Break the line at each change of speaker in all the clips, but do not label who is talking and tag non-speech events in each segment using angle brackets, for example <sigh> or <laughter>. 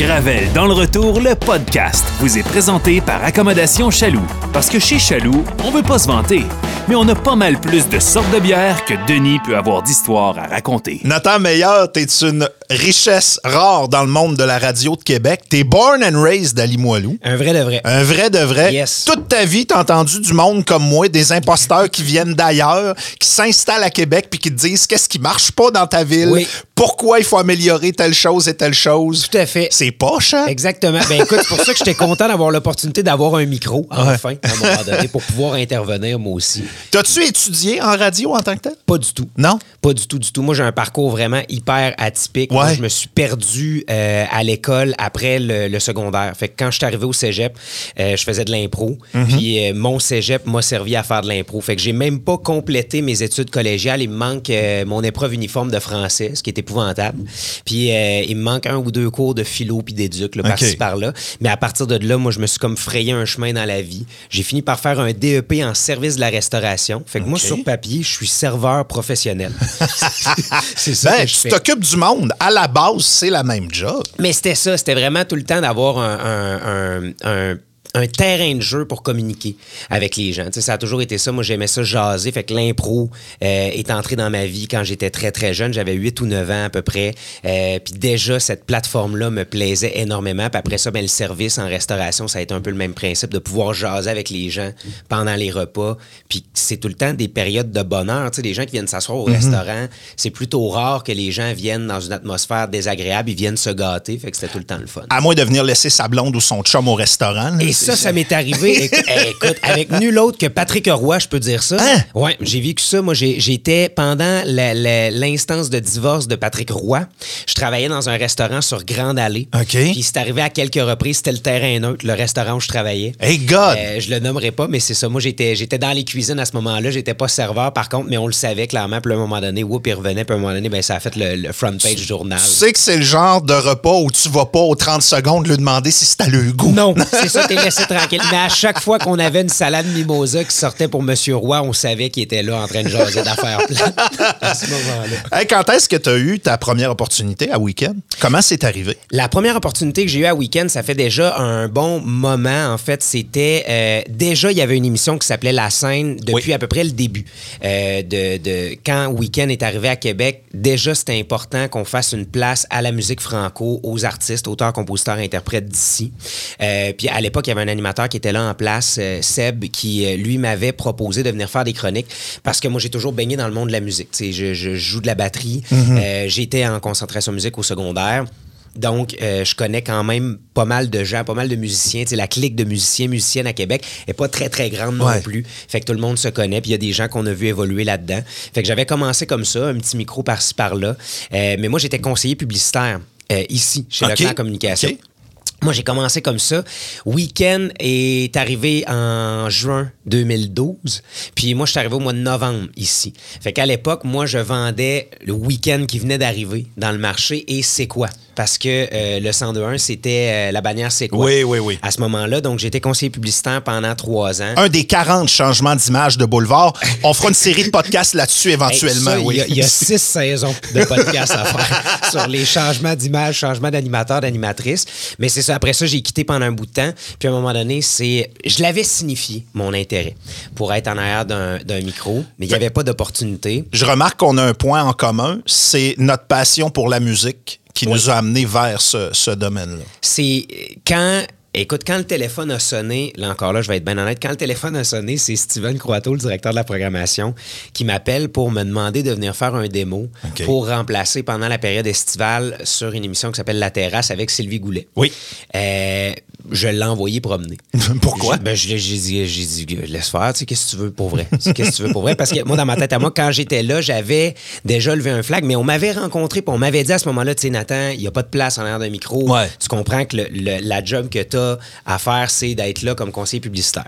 Gravel dans le retour, le podcast vous est présenté par Accommodation Chaloux. Parce que chez Chaloux, on veut pas se vanter, mais on a pas mal plus de sortes de bières que Denis peut avoir d'histoires à raconter.
Nathan Meilleur, t'es une richesse rare dans le monde de la radio de Québec. T'es born and raised à Limoilou.
Un vrai de vrai.
Un vrai de vrai.
Yes.
Toute ta vie, t'as entendu du monde comme moi, des imposteurs qui viennent d'ailleurs, qui s'installent à Québec puis qui te disent qu'est-ce qui marche pas dans ta ville,
Oui.
Pourquoi il faut améliorer telle chose et telle chose.
Tout à fait.
C'est poche, hein?
Exactement. Ben écoute, c'est pour ça que j'étais content d'avoir l'opportunité d'avoir un micro, enfin, à un moment donné, pour pouvoir intervenir moi aussi.
T'as-tu étudié en radio en tant que tel?
Pas du tout.
Non?
Pas du tout, du tout. Moi, j'ai un parcours vraiment hyper atypique. Moi, je me suis perdu euh, à l'école après le, le secondaire. Fait que quand je suis arrivé au cégep, euh, je faisais de l'impro.
Mhm.
Puis euh, mon cégep m'a servi à faire de l'impro. Fait que j'ai même pas complété mes études collégiales. Il me manque mon épreuve uniforme de français, ce qui est épouvantable. Puis il me manque un ou deux cours de philo puis d'éduc, par-ci par-là. Mais à partir de là, moi, je me suis comme frayé un chemin dans la vie. J'ai fini par faire un DEP en service de la restauration. Fait que moi, sur papier, je suis serveur professionnel. <laughs> c'est ça
Ben,
que je
tu t'occupes du monde. À la base, c'est la même job.
Mais c'était ça, c'était vraiment tout le temps d'avoir un, un- un- un- un terrain de jeu pour communiquer avec les gens. Tu sais, ça a toujours été ça. Moi, j'aimais ça jaser. Fait que l'impro euh, est entré dans ma vie quand j'étais très, très jeune. J'avais 8 ou 9 ans à peu près. Euh, Puis déjà, cette plateforme-là me plaisait énormément. Puis après ça, ben, le service en restauration, ça a été un peu le même principe de pouvoir jaser avec les gens pendant les repas. Puis c'est tout le temps des périodes de bonheur. Tu sais, les gens qui viennent s'asseoir au restaurant, c'est plutôt rare que les gens viennent dans une atmosphère désagréable. Ils viennent se gâter. Fait que c'était tout le temps le fun.
À moins de venir laisser sa blonde ou son chum au restaurant.
Et ça, ça m'est arrivé. <laughs> Écoute, écoute, avec nul autre que Patrick Roy, je peux dire ça.
Hein?
Ouais, j'ai vécu ça. Moi, j'étais pendant l'instance de divorce de Patrick Roy. Je travaillais dans un restaurant sur Grande Allée.
OK.
Puis c'est arrivé à quelques reprises. C'était le terrain neutre, le restaurant où je travaillais.
Hey, God!
Euh, je le nommerai pas, mais c'est ça. Moi, j'étais, j'étais dans les cuisines à ce moment-là. J'étais pas serveur, par contre, mais on le savait clairement. Puis à un moment donné, whoop, il revenait. Puis à un moment donné, ben, ça a fait le, le front page journal.
Tu sais que c'est le genre de repas où tu vas pas aux 30 secondes lui demander si c'est à le goût.
Non, <laughs> c'est ça, t'es laissé tranquille. Mais à chaque fois qu'on avait une salade mimosa qui sortait pour Monsieur Roy, on savait qu'il était là en train de jaser d'affaires plates à ce moment-là.
Hey, quand est-ce que tu as eu ta première opportunité à week-end? Comment c'est arrivé?
La première opportunité que j'ai eue à Week-end, ça fait déjà un bon moment. En fait, c'était euh, déjà, il y avait une émission qui s'appelait La scène depuis
Oui.
à peu près le début. Euh, de, de- quand Week-end est arrivé à Québec, déjà, c'était important qu'on fasse une place à la musique franco, aux artistes, auteurs, compositeurs, interprètes d'ici. Euh, puis à l'époque, il y avait un animateur qui était là en place, euh, Seb, qui euh, lui m'avait proposé de venir faire des chroniques parce que moi, j'ai toujours baigné dans le monde de la musique. Tu sais, Je, je joue de la batterie. Euh, J'étais en concentration musique au secondaire. Donc, euh, je connais quand même pas mal de gens, pas mal de musiciens. Tu sais, la clique de musiciens, musiciennes à Québec est pas très, très grande non
Ouais.
plus. Fait que tout le monde se connaît, puis il y a des gens qu'on a vu évoluer là-dedans. Fait que j'avais commencé comme ça, un petit micro par-ci, par-là. Euh, mais moi, j'étais conseiller publicitaire euh, ici, chez
OK.
Leclerc Communication. Moi, j'ai commencé comme ça. Weekend est arrivé en juin 2012. Puis moi, je suis arrivé au mois de novembre ici. Fait qu'à l'époque, moi, je vendais le week-end qui venait d'arriver dans le marché et c'est quoi? Parce que euh, le 1021, c'était euh, la bannière c'est quoi?
Oui, oui, oui.
À ce moment-là, donc j'étais conseiller publicitaire pendant trois ans.
Un des 40 changements d'image de Boulevard. On fera une série de podcasts là-dessus
Hey,
éventuellement.
ça,
oui.
Il y a- il y, a six saisons de podcasts à faire <laughs> sur les changements d'image, changements d'animateur, d'animatrice. Mais c'est ça. Après ça, j'ai quitté pendant un bout de temps. Puis à un moment donné, c'est, je l'avais signifié, mon intérêt, pour être en arrière d'un, micro, mais il n'y avait pas d'opportunité.
Je remarque qu'on a un point en commun, c'est notre passion pour la musique qui nous a amenés vers ce, ce domaine-là.
C'est quand. Écoute, quand le téléphone a sonné, là encore là, je vais être bien honnête, quand le téléphone a sonné, c'est Steven Croato, le directeur de la programmation, qui m'appelle pour me demander de venir faire un démo pour remplacer pendant la période estivale sur une émission qui s'appelle La Terrasse avec Sylvie Goulet.
Oui.
Euh, je l'ai envoyé promener. <laughs>
Pourquoi?
Je- ben, je j'ai dit, j'ai dit, laisse faire, tu sais, qu'est-ce que tu veux pour vrai? Qu'est-ce que tu veux pour vrai? Parce que moi, dans ma tête à moi, quand j'étais là, j'avais déjà levé un flag, mais on m'avait rencontré, puis on m'avait dit à ce moment-là, tu sais, Nathan, il n'y a pas de place en arrière d'un micro.
Ouais.
Tu comprends que le- le- la job que tu as à faire, c'est d'être là comme conseiller publicitaire.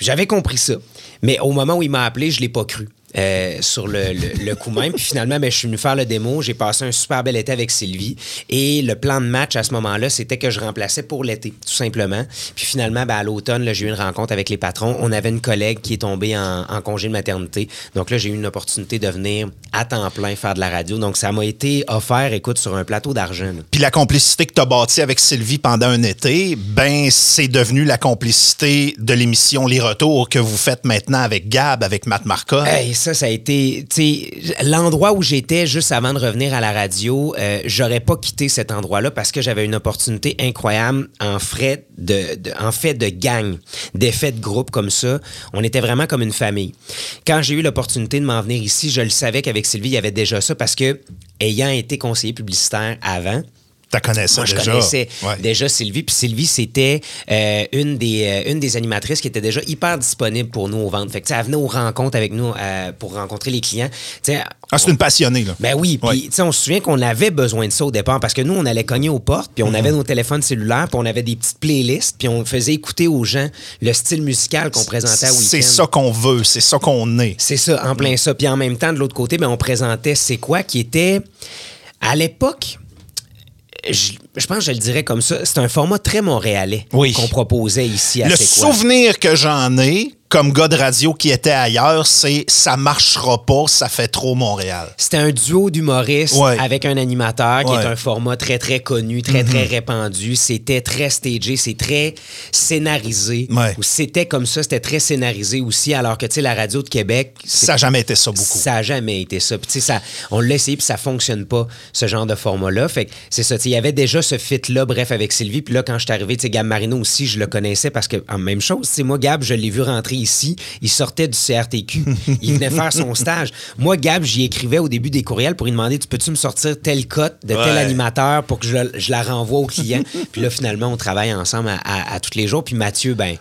J'avais compris ça. Mais au moment où il m'a appelé, je l'ai pas cru. Euh, sur le, le- le coup même. Puis finalement, ben, je suis venu faire le démo. J'ai passé un super bel été avec Sylvie. Et le plan de match à ce moment-là, c'était que je remplaçais pour l'été, tout simplement. Puis finalement, ben, à l'automne, là, j'ai eu une rencontre avec les patrons. On avait une collègue qui est tombée en, en congé de maternité. Donc là, j'ai eu une opportunité de venir à temps plein faire de la radio. Donc ça m'a été offert, écoute, sur un plateau d'argent.
Puis la complicité que tu as bâtie avec Sylvie pendant un été, ben c'est devenu la complicité de l'émission Les Retours que vous faites maintenant avec Gab, avec Matt Marcotte.
Hey, ça, ça a été, l'endroit où j'étais juste avant de revenir à la radio, euh, j'aurais pas quitté cet endroit-là parce que j'avais une opportunité incroyable en de, en fait de gang, d'effets de groupe comme ça. On était vraiment comme une famille. Quand j'ai eu l'opportunité de m'en venir ici, je le savais qu'avec Sylvie, il y avait déjà ça parce que ayant été conseiller publicitaire avant,
Tu connais ça
moi, je
déjà.
connaissais
Ouais.
déjà Sylvie. Puis Sylvie, c'était euh, une, des, euh, une des animatrices qui était déjà hyper disponible pour nous aux ventes. Fait que, tu sais, elle venait aux rencontres avec nous euh, pour rencontrer les clients. Tu sais,
Ah, c'est une passionnée, là.
ben oui, puis
Ouais.
tu sais, on se souvient qu'on avait besoin de ça au départ parce que nous, on allait cogner aux portes, puis on
Mhm.
avait nos téléphones cellulaires, puis on avait des petites playlists, puis on faisait écouter aux gens le style musical qu'on présentait à week-end.
C'est ça qu'on veut, c'est ça qu'on est.
C'est ça, en plein ça. Puis en même temps, de l'autre côté, ben, on présentait C'est quoi qui était, à l'époque, je, je pense que je le dirais comme ça, c'est un format très montréalais
Oui.
qu'on proposait ici à
Le souvenir que j'en ai, comme gars de radio qui était ailleurs, c'est ça marchera pas, ça fait trop Montréal.
C'était un duo d'humoristes
Ouais.
avec un animateur qui
Ouais.
est un format très, très connu, très, très répandu. C'était très stagé, c'est très scénarisé.
Ouais.
C'était comme ça, c'était très scénarisé aussi, alors que, tu sais, la radio de Québec... c'est-
Ça n'a jamais été ça beaucoup.
Ça n'a jamais été ça. Puis, tu sais, ça, on l'a essayé, puis ça fonctionne pas, ce genre de format-là. Fait que c'est ça. Il y avait déjà ce fit-là, bref, avec Sylvie. Puis là, quand je suis arrivé, tu sais, Gab Marino aussi, je le connaissais parce que, en même chose, sais, moi, Gab, je l'ai vu rentrer ici. Il sortait du CRTQ. il venait faire son <laughs> stage. Moi, Gab, j'y écrivais au début des courriels pour lui demander Tu peux-tu me sortir telle cote de tel animateur pour que je, je la renvoie au client? Puis là, finalement, on travaille ensemble à, à- à tous les jours. Puis Mathieu, ben.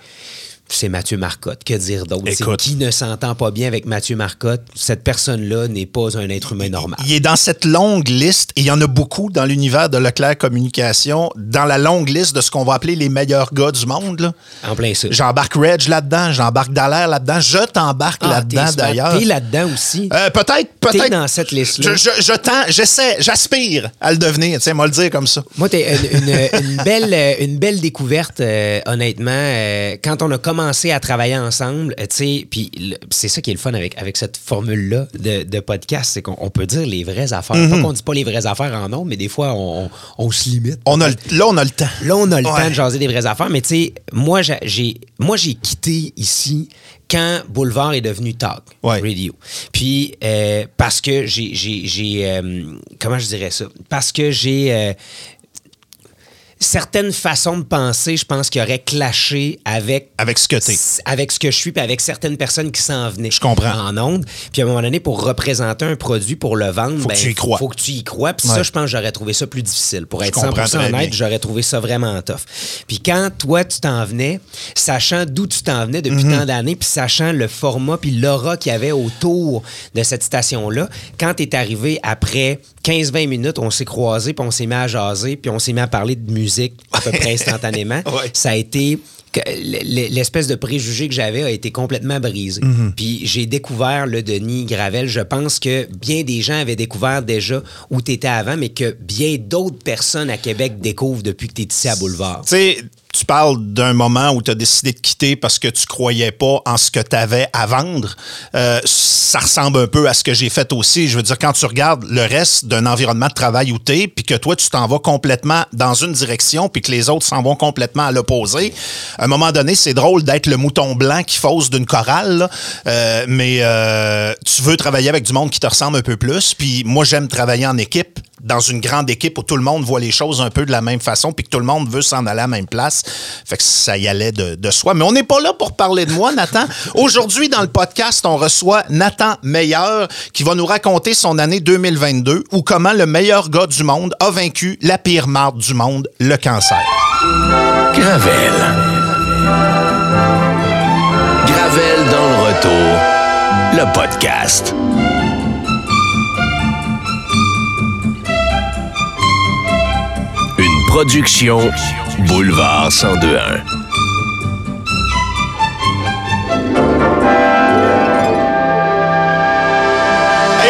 C'est Mathieu Marcotte. Que dire d'autre? Qui ne s'entend pas bien avec Mathieu Marcotte? Cette personne-là n'est pas un être humain normal.
Il est dans cette longue liste, et il y en a beaucoup dans l'univers de Leclerc Communication, dans la longue liste de ce qu'on va appeler les meilleurs gars du monde. là.
En plein ça.
J'embarque Reg là-dedans, j'embarque Dallaire là-dedans, je t'embarque
Ah,
là-dedans d'ailleurs.
T'es là-dedans aussi.
Euh, peut-être,
T'es
peut-être.
dans cette liste-là.
Je, je, je tends, j'essaie, j'aspire à le devenir, tu sais, moi le dire comme ça.
Moi, t'es une, une- une belle, une belle découverte, euh, honnêtement. Euh, quand on a commencé à travailler ensemble, euh, tu sais, puis c'est ça qui est le fun avec, avec cette formule-là de, de podcast, c'est qu'on on peut dire les vraies affaires.
Mhm.
Pas qu'on dit pas les vraies affaires en nombre, mais des fois, on, on- on se limite.
On a le- là, on a le temps.
Là, on a le
Ouais.
temps de jaser des vraies affaires, mais tu sais, moi, j'ai- moi, j'ai quitté ici quand Boulevard est devenu Talk
Ouais.
Radio. Puis, euh, parce que j'ai. euh, comment je dirais ça? Parce que j'ai. euh, certaines façons de penser, je pense, qui auraient clashé avec
Avec ce que t'es.
avec ce que je suis puis avec certaines personnes qui s'en venaient
Je comprends.
en ondes. Puis à un moment donné, pour représenter un produit, pour le vendre,
Faut que
ben,
tu y crois.
Faut que tu y crois. Puis
Ouais.
ça, je pense que j'aurais trouvé ça plus difficile. Pour être
comprends
100%
très
honnête, j'aurais trouvé ça vraiment tough. Puis quand toi, tu t'en venais, sachant d'où tu t'en venais depuis
Mhm.
tant d'années, puis sachant le format puis l'aura qu'il y avait autour de cette station-là, quand tu es arrivé après 15-20 minutes, on s'est croisés, puis on s'est mis à jaser, puis on s'est mis à parler de musique à peu près instantanément. <laughs>
Ouais.
Ça a été l'espèce de préjugé que j'avais a été complètement brisé.
Mhm.
Puis j'ai découvert le Denis Gravel. Je pense que bien des gens avaient découvert déjà où tu étais avant, mais que bien d'autres personnes à Québec découvrent depuis que tu es ici à Boulevard.
Tu sais, tu parles d'un moment où tu as décidé de quitter parce que tu croyais pas en ce que tu avais à vendre. Euh, ça ressemble un peu à ce que j'ai fait aussi. Je veux dire, quand tu regardes le reste d'un environnement de travail où tu es, puis que toi, tu t'en vas complètement dans une direction, puis que les autres s'en vont complètement à l'opposé, à un moment donné, c'est drôle d'être le mouton blanc qui fausse d'une chorale, là. Euh, mais euh, tu veux travailler avec du monde qui te ressemble un peu plus. Puis moi, j'aime travailler en équipe dans une grande équipe où tout le monde voit les choses un peu de la même façon puis que tout le monde veut s'en aller à la même place. Fait que ça y allait de, de soi. Mais on n'est pas là pour parler de moi, Nathan. <laughs> Aujourd'hui, dans le podcast, on reçoit Nathan Meilleur qui va nous raconter son année 2022 ou comment le meilleur gars du monde a vaincu la pire marde du monde, le cancer.
Gravel. Gravel dans le retour. Le podcast. Une production Boulevard 1021.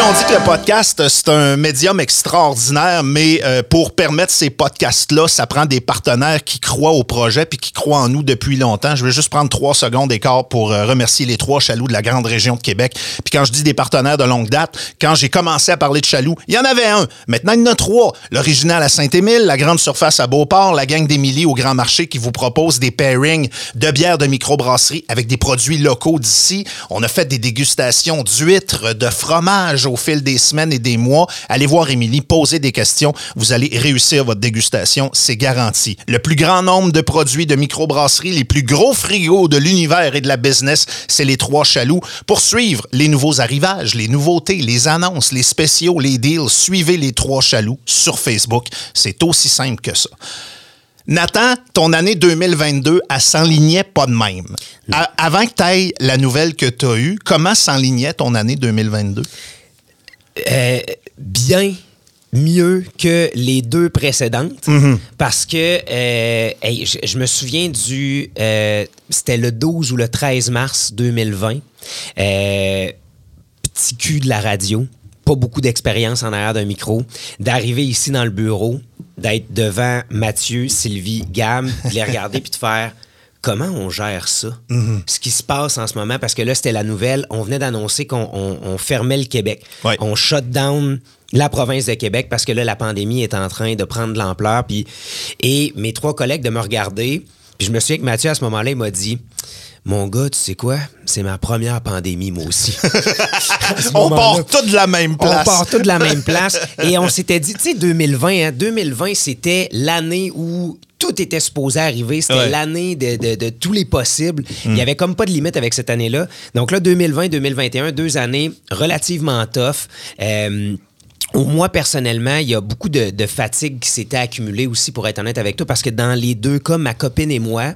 On dit que le podcast, c'est un médium extraordinaire, mais euh, pour permettre ces podcasts-là, ça prend des partenaires qui croient au projet puis qui croient en nous depuis longtemps. Je vais juste prendre trois secondes d'écart pour euh, remercier les trois chaloux de la grande région de Québec. Puis quand je dis des partenaires de longue date, quand j'ai commencé à parler de chaloux, il y en avait un. Maintenant, il y en a trois. L'original à Saint-Émile, la grande surface à Beauport, la gang d'Émilie au Grand Marché qui vous propose des pairings de bières de microbrasserie avec des produits locaux d'ici. On a fait des dégustations d'huîtres, de fromage fil des semaines et des mois. Allez voir Émilie, posez des questions. Vous allez réussir votre dégustation, c'est garanti. Le plus grand nombre de produits de microbrasserie, les plus gros frigos de l'univers et de la business, c'est les trois chaloux. Pour suivre les nouveaux arrivages, les nouveautés, les annonces, les spéciaux, les deals, suivez les trois chaloux sur Facebook. C'est aussi simple que ça. Nathan, ton année 2022, elle s'enlignait pas de même. Avant que tu ailles la nouvelle que tu as eue, comment s'enlignait ton année 2022?
Euh, bien mieux que les deux précédentes. Parce que euh, hey, je, je me souviens du euh, c'était le 12 ou le 13 mars 2020 Euh, petit cul de la radio pas beaucoup d'expérience en arrière d'un micro d'arriver ici dans le bureau d'être devant Mathieu Sylvie Gam de les regarder <laughs> puis de faire comment on gère ça? Ce qui se passe en ce moment, parce que là, c'était la nouvelle, on venait d'annoncer qu'on on- on fermait le Québec.
Ouais.
On shut down la province de Québec parce que là, la pandémie est en train de prendre de l'ampleur. Et mes trois collègues de me regarder, puis je me souviens que Mathieu, à ce moment-là, il m'a dit... Mon gars, tu sais quoi? C'est ma première pandémie, moi aussi. <laughs>
On part tous de la même place.
on part tous <laughs> de la même place. Et on s'était dit, tu sais, 2020, hein, 2020, c'était l'année où tout était supposé arriver. C'était
Ouais.
l'année de, de- de tous les possibles. Il n'y avait comme pas de limite avec cette année-là. Donc là, 2020, 2021, deux années relativement tough. Euh, moi, personnellement, il y a beaucoup de, de fatigue qui s'était accumulée aussi, pour être honnête avec toi, parce que dans les deux cas, ma copine et moi,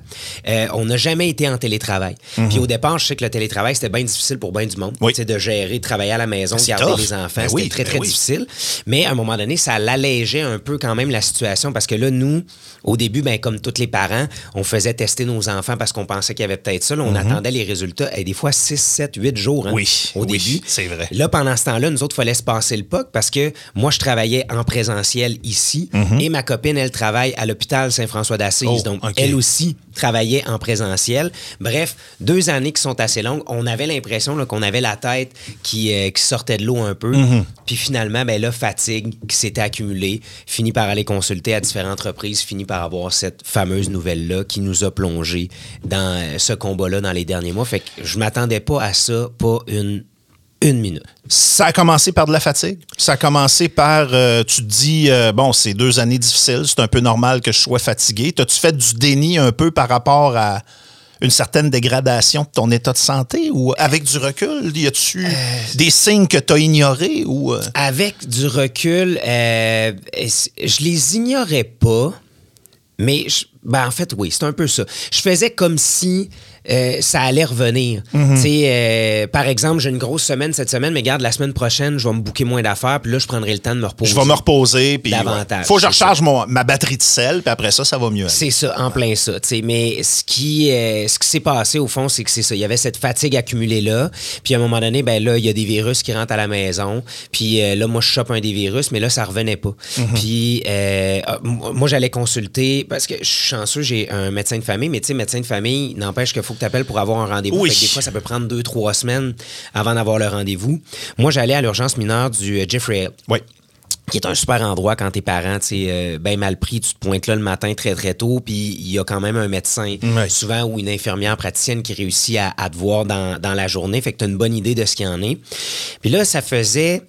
euh, on n'a jamais été en télétravail. Puis au départ, je sais que le télétravail, c'était bien difficile pour bien du monde.
Oui.
De gérer, de travailler à la maison, garder
tough.
les enfants.
Ben
c'était
oui,
très,
ben
très
oui.
difficile. Mais à un moment donné, ça l'allégeait un peu quand même la situation, parce que là, nous, au début, ben, comme tous les parents, on faisait tester nos enfants parce qu'on pensait qu'il y avait peut-être ça. Là, on attendait les résultats, et des fois 6, 7, 8 jours hein,
Mhm. Oui,
au début.
c'est vrai.
Là, pendant ce temps-là, nous autres, il fallait se passer le POC parce que moi, je travaillais en présentiel ici et ma copine, elle travaille à l'hôpital Saint-François d'Assise.
Mhm. Oh,
donc, elle aussi travaillait en présentiel. Bref, deux années qui sont assez longues. On avait l'impression là, qu'on avait la tête qui, euh, qui sortait de l'eau un peu.
Mhm.
Puis finalement, ben là, fatigue qui s'était accumulée, fini par aller consulter à différentes reprises, fini par avoir cette fameuse nouvelle-là qui nous a plongé dans euh, ce combat-là dans les derniers mois. Fait que je m'attendais pas à ça, pas une, une minute.
Ça a commencé par de la fatigue. Ça a commencé par, euh, tu te dis, euh, bon, c'est deux années difficiles, c'est un peu normal que je sois fatigué. T'as-tu fait du déni un peu par rapport à une certaine dégradation de ton état de santé ou avec du recul, y a-tu des signes que tu as ignorés ou euh,
Avec du recul, euh, je les ignorais pas, mais je- ben, en fait, oui, c'est un peu ça. Je faisais comme si euh, ça allait revenir.
Mhm.
Tu sais, euh, par exemple, j'ai une grosse semaine cette semaine, mais garde, la semaine prochaine, je vais me bouquer moins d'affaires, puis là, je prendrai le temps de me reposer.
je vais me reposer puis
Davantage,
ouais. faut que je recharge mon- ma batterie de sel puis après ça ça va mieux.
C'est ça, en plein ça. Mais ce qui, euh, ce qui s'est passé, au fond, c'est que c'est ça. Il y avait cette fatigue accumulée là. Puis à un moment donné, ben là, il y a des virus qui rentrent à la maison. Puis là, moi, je chope un des virus, mais là, ça revenait pas. Puis euh, euh, moi, j'allais consulter, parce que je suis chanceux, j'ai un médecin de famille, mais tu sais, médecin de famille, n'empêche qu'il faut que tu appelles pour avoir un rendez-vous.
Oui.
Des fois, ça peut prendre deux, trois semaines avant d'avoir le rendez-vous. Moi, j'allais à l'urgence mineure du euh, Jeffrey Hill
Oui.
qui est un super endroit quand tes parents, tu sais, euh, ben mal pris, tu te pointes là le matin très très tôt, puis il y a quand même un médecin souvent ou une infirmière praticienne qui réussit à, à te voir dans, dans la journée, fait que tu as une bonne idée de ce qu'il y en est. Puis là, ça faisait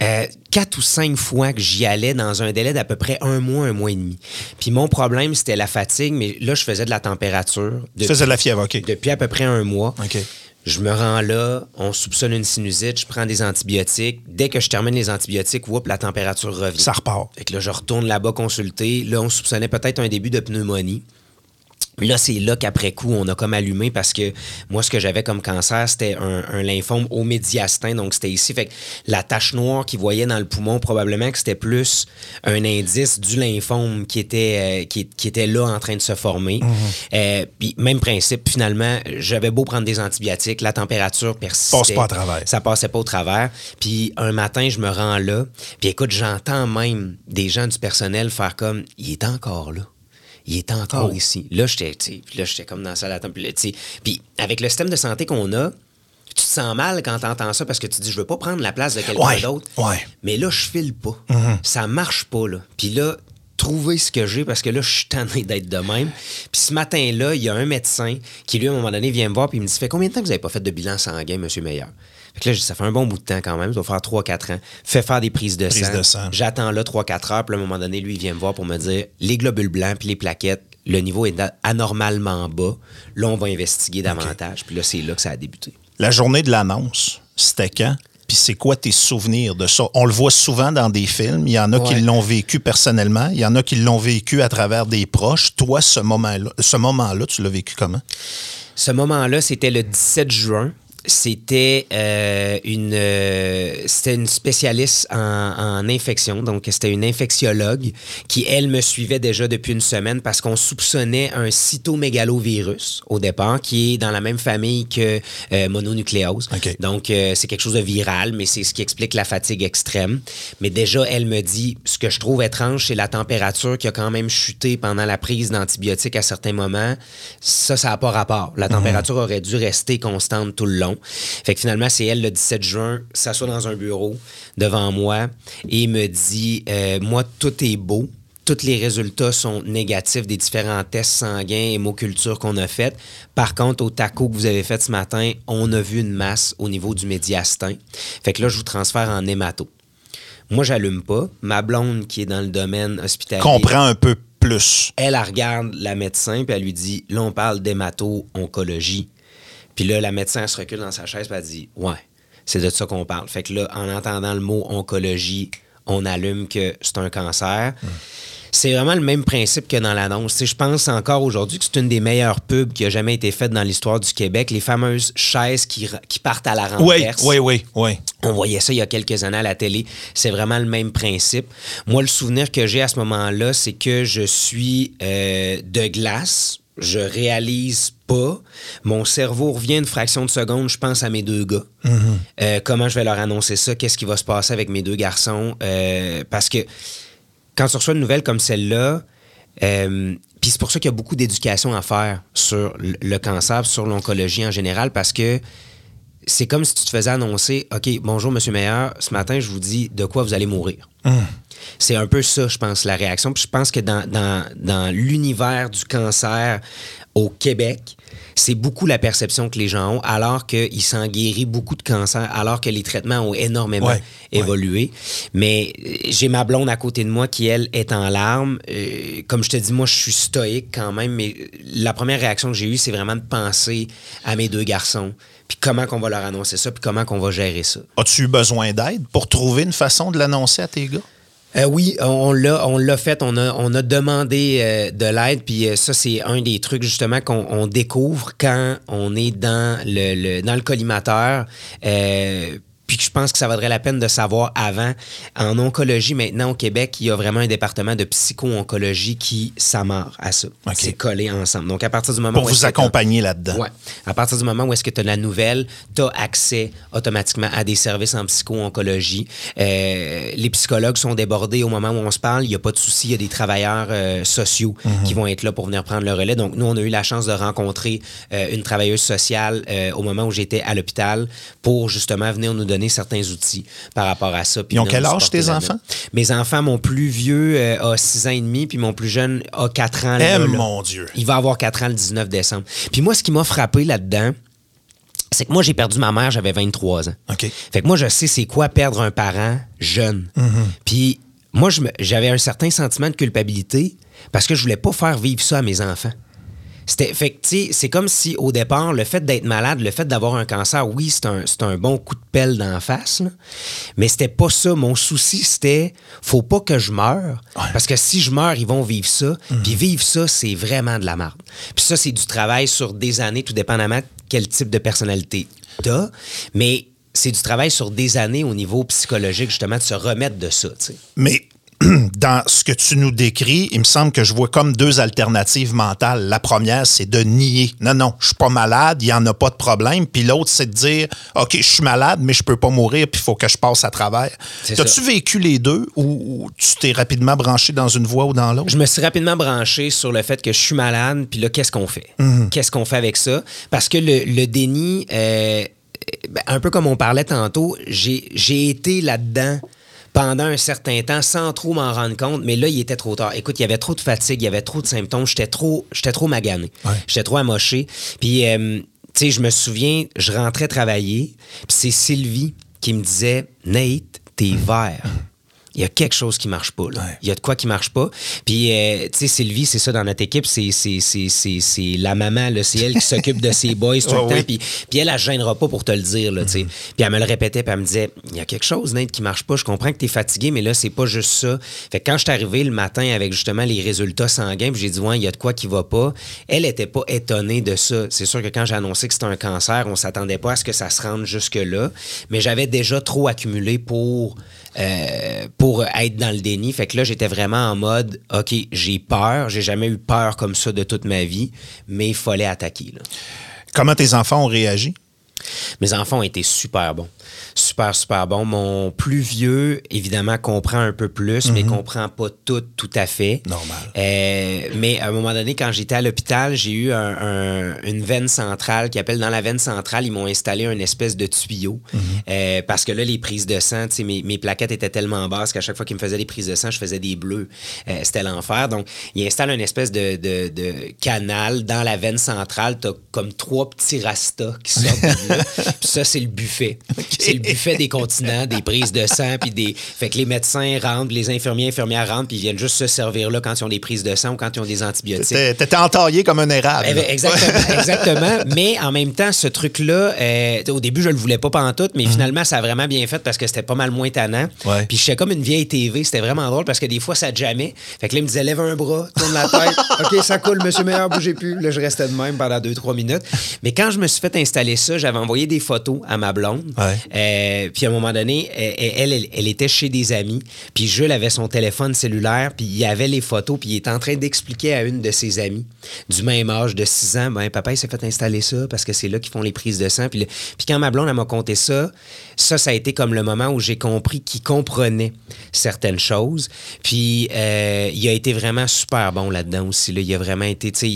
euh, quatre ou cinq fois que j'y allais dans un délai d'à peu près un mois, un mois et demi. Puis mon problème, c'était la fatigue, mais là, je faisais de la température.
Tu
depuis-
faisais de la fièvre, OK.
depuis à peu près un mois.
OK.
Je me rends là, on soupçonne une sinusite, je prends des antibiotiques. Dès que je termine les antibiotiques, whoop, la température revient.
Ça repart.
Fait que là, je retourne là-bas consulter. Là, on soupçonnait peut-être un début de pneumonie. Là, c'est là qu'après coup, on a comme allumé parce que moi, ce que j'avais comme cancer, c'était un, un lymphome au médiastin, donc c'était ici. Fait que la tache noire qu'ils voyaient dans le poumon, probablement que c'était plus un indice du lymphome qui était, euh, qui, qui était là en train de se former. Euh, Puis même principe, finalement, j'avais beau prendre des antibiotiques, la température persistait.
Passe pas à travers.
Ça passait pas au travers. Puis un matin, je me rends là. Puis écoute, j'entends même des gens du personnel faire comme, il est encore là il est encore
Oh.
ici. Là, j'étais, là, comme dans la salle d'attente. Puis, avec le système de santé qu'on a, tu te sens mal quand tu entends ça parce que tu dis, je veux pas prendre la place de quelqu'un
Ouais,
d'autre.
ouais.
Mais là, je file pas. Ça marche pas, là. Puis là, trouver ce que j'ai parce que là, je suis tanné d'être de même. Puis ce matin-là, il y a un médecin qui, lui, à un moment donné, vient me voir puis il me dit, fait combien de temps que vous avez pas fait de bilan sanguin, monsieur Meilleur? Fait que là, ça fait un bon bout de temps quand même, ça va faire 3-4 ans. Fais faire des prises de
Prise
sang.
de sang.
J'attends là 3-4 heures, puis à un moment donné, lui, il vient me voir pour me dire les globules blancs puis les plaquettes, le niveau est anormalement bas. Là, on va investiguer davantage. Puis là, c'est là que ça a débuté.
La journée de l'annonce, c'était quand? Puis c'est quoi tes souvenirs de ça? On le voit souvent dans des films. Il y en a qui l'ont vécu personnellement. Il y en a qui l'ont vécu à travers des proches. Toi, ce moment-là, ce moment-là, tu l'as vécu comment?
Ce moment-là, c'était le 17 juin. C'était euh, une, euh, c'était une spécialiste en, en infection, donc c'était une infectiologue qui, elle, me suivait déjà depuis une semaine parce qu'on soupçonnait un cytomégalovirus au départ, qui est dans la même famille que euh, mononucléose.
OK.
Donc, euh, c'est quelque chose de viral, mais c'est ce qui explique la fatigue extrême. Mais déjà, elle me dit, ce que je trouve étrange, c'est la température qui a quand même chuté pendant la prise d'antibiotiques à certains moments. Ça, ça n'a pas rapport. La température aurait dû rester constante tout le long. Fait que finalement, c'est elle, le 17 juin, s'assoit dans un bureau devant moi et me dit, euh, moi, tout est beau. Tous les résultats sont négatifs des différents tests sanguins, hémoculture qu'on a fait. Par contre, au taco que vous avez fait ce matin, on a vu une masse au niveau du médiastin. Fait que là, je vous transfère en hémato. Moi, j'allume pas. Ma blonde, qui est dans le domaine hospitalier,
Comprends un peu plus.
elle, elle regarde la médecin, puis elle lui dit Là, on parle d'hémato-oncologie. Puis là, la médecin, elle se recule dans sa chaise, puis elle dit Ouais, c'est de ça qu'on parle. Fait que là, en entendant le mot oncologie, on allume que c'est un cancer. C'est vraiment le même principe que dans l'annonce. Je pense encore aujourd'hui que c'est une des meilleures pubs qui a jamais été faite dans l'histoire du Québec. Les fameuses chaises qui, qui partent à la
Oui,
renverse.
oui, oui, oui.
On voyait ça il y a quelques années à la télé. C'est vraiment le même principe. Moi, le souvenir que j'ai à ce moment-là, c'est que je suis euh, de glace. Je réalise pas. Mon cerveau revient une fraction de seconde. Je pense à mes deux gars. Euh, comment je vais leur annoncer ça? Qu'est-ce qui va se passer avec mes deux garçons? Euh, parce que quand tu reçois une nouvelle comme celle-là, euh, puis c'est pour ça qu'il y a beaucoup d'éducation à faire sur le cancer, sur l'oncologie en général, parce que c'est comme si tu te faisais annoncer OK, bonjour, monsieur Meilleur, ce matin, je vous dis de quoi vous allez mourir. C'est un peu ça, je pense, la réaction. Puis je pense que dans, dans, dans l'univers du cancer au Québec, c'est beaucoup la perception que les gens ont, alors qu'il s'en guérit beaucoup de cancers, alors que les traitements ont énormément
Ouais,
évolué. Mais euh, j'ai ma blonde à côté de moi qui, elle, est en larmes. Euh, comme je te dis, moi, je suis stoïque quand même, mais la première réaction que j'ai eue, c'est vraiment de penser à mes deux garçons, puis comment qu'on va leur annoncer ça, puis comment qu'on va gérer ça?
As-tu eu besoin d'aide pour trouver une façon de l'annoncer à tes gars?
Euh, oui, on l'a, on l'a fait. On a, on a demandé euh, de l'aide. Puis euh, ça, c'est un des trucs justement qu'on on découvre quand on est dans le, le- dans le collimateur. Puis que je pense que ça vaudrait la peine de savoir avant. En oncologie, maintenant, au Québec, il y a vraiment un département de psycho-oncologie qui s'amarre à ça.
OK.
C'est collé ensemble. Donc, à partir du moment
Pour
où
vous accompagner là-dedans.
Ouais. À partir du moment où est-ce que tu as la nouvelle, tu as accès automatiquement à des services en psycho-oncologie. Euh, les psychologues sont débordés au moment où on se parle. Il n'y a pas de souci. Il y a des travailleurs euh, sociaux qui vont être là pour venir prendre le relais. Donc, nous, on a eu la chance de rencontrer euh, une travailleuse sociale au moment où j'étais à l'hôpital pour justement venir nous donner certains outils par rapport à ça. puis
Ils ont quel âge, tes enfants?
Mes enfants, mon plus vieux euh, a 6 ans et demi, puis mon plus jeune a 4 ans. là,
Eh,
là.
mon Dieu.
Il va avoir 4 ans le 19 décembre. Puis moi, ce qui m'a frappé là-dedans, c'est que moi, j'ai perdu ma mère, j'avais 23 ans.
OK.
Fait que moi, je sais c'est quoi perdre un parent jeune. Puis moi, j'avais un certain sentiment de culpabilité parce que je voulais pas faire vivre ça à mes enfants. C'était, fait que, c'est comme si au départ, le fait d'être malade, le fait d'avoir un cancer, oui, c'est un, c'est un bon coup de pelle d'en face, là. mais c'était pas ça. Mon souci, c'était faut pas que je meure, parce que si je meurs, ils vont vivre ça. Puis vivre ça, c'est vraiment de la merde. Puis ça, c'est du travail sur des années, tout dépendamment de quel type de personnalité t'as. Mais c'est du travail sur des années au niveau psychologique, justement, de se remettre de ça.
Mais <clears throat> dans ce que tu nous décris, il me semble que je vois comme deux alternatives mentales. La première, c'est de nier. Non, non, je suis pas malade, il n'y en a pas de problème. Puis l'autre, c'est de dire, OK, je suis malade, mais je peux pas mourir, puis il faut que je passe à travers. T'as-tu vécu les deux ou, ou tu t'es rapidement branché dans une voie ou dans l'autre?
Je me suis rapidement branché sur le fait que je suis malade, puis là, qu'est-ce qu'on fait? Qu'est-ce qu'on fait avec ça? Parce que le, le déni, euh, ben, un peu comme on parlait tantôt, j'ai été là-dedans pendant un certain temps sans trop m'en rendre compte, mais là, il était trop tard. Écoute, il y avait trop de fatigue, il y avait trop de symptômes, j'étais trop, j'étais trop magané,
Ouais.
j'étais trop amoché. Puis, euh, tu sais, je me souviens, je rentrais travailler, puis c'est Sylvie qui me disait, Nate, t'es vert. Il y a quelque chose qui marche pas. là.
Ouais.
Il y a de quoi qui marche pas. Puis, euh, tu sais, Sylvie, c'est ça dans notre équipe, c'est, c'est, c'est, c'est, c'est la maman, c'est elle qui s'occupe de ses boys tout le <laughs> temps.
oui.
Puis, puis elle, elle se gênera pas pour te le dire. Là, sais. Puis elle me le répétait, puis elle me disait Il y a quelque chose, Nate, qui marche pas. Je comprends que tu es fatigué, mais là, c'est pas juste ça. Fait que quand je suis arrivé le matin avec justement les résultats sanguins, puis j'ai dit Ouais, il y a de quoi qui va pas, elle était pas étonnée de ça. C'est sûr que quand j'ai annoncé que c'était un cancer, on s'attendait pas à ce que ça se rende jusque-là. Mais j'avais déjà trop accumulé pour. euh, pour être dans le déni. Fait que là, j'étais vraiment en mode, OK, j'ai peur. J'ai jamais eu peur comme ça de toute ma vie, mais il fallait attaquer.
Comment tes enfants ont réagi?
Mes enfants ont été super bons. Super, super bons. Mon plus vieux, évidemment, comprend un peu plus, mais comprend pas tout, tout à fait.
Normal.
Euh, mais à un moment donné, quand j'étais à l'hôpital, j'ai eu un- un- une veine centrale qui appelle dans la veine centrale, ils m'ont installé une espèce de tuyau. Euh, parce que là, les prises de sang, mes, mes plaquettes étaient tellement basses qu'à chaque fois qu'ils me faisaient des prises de sang, je faisais des bleus. Euh, C'était l'enfer. Donc, ils installent une espèce de, de- de canal dans la veine centrale. Tu as comme trois petits rastas qui sortent <laughs> Puis ça, c'est le buffet. C'est le buffet des continents, des prises de sang, puis des. Fait que les médecins rentrent, les infirmiers, infirmières rentrent, puis ils viennent juste se servir là quand ils ont des prises de sang ou quand ils ont des antibiotiques.
T'étais entaillé comme un érable.
Eh ben, Exactement, <laughs> exactement. Mais en même temps, ce truc-là, euh, au début, je le voulais pas pantoute, mais finalement, ça a vraiment bien fait parce que c'était pas mal moins tannant.
Ouais.
Puis j'étais comme une vieille TV. C'était vraiment drôle parce que des fois, ça jamais. Fait que là, il me disait, lève un bras, tourne la tête. <laughs> OK, ça coule, monsieur meilleur, bougez plus. Là, je restais de même pendant deux, trois minutes. Mais quand je me suis fait installer ça, j'avais envoyé des photos à ma blonde.
Ouais.
Euh, puis à un moment donné, elle, elle, elle- elle était chez des amis. Puis Jules avait son téléphone cellulaire, puis il y avait les photos, puis il était en train d'expliquer à une de ses amies du même âge, de 6 ans, ben papa, il s'est fait installer ça parce que c'est là qu'ils font les prises de sang. Puis, le- puis quand ma blonde, elle m'a conté ça, ça, ça a été comme le moment où j'ai compris qu'il comprenait certaines choses. Puis euh, il a été vraiment super bon là-dedans aussi. Là. Il a vraiment été, tu sais,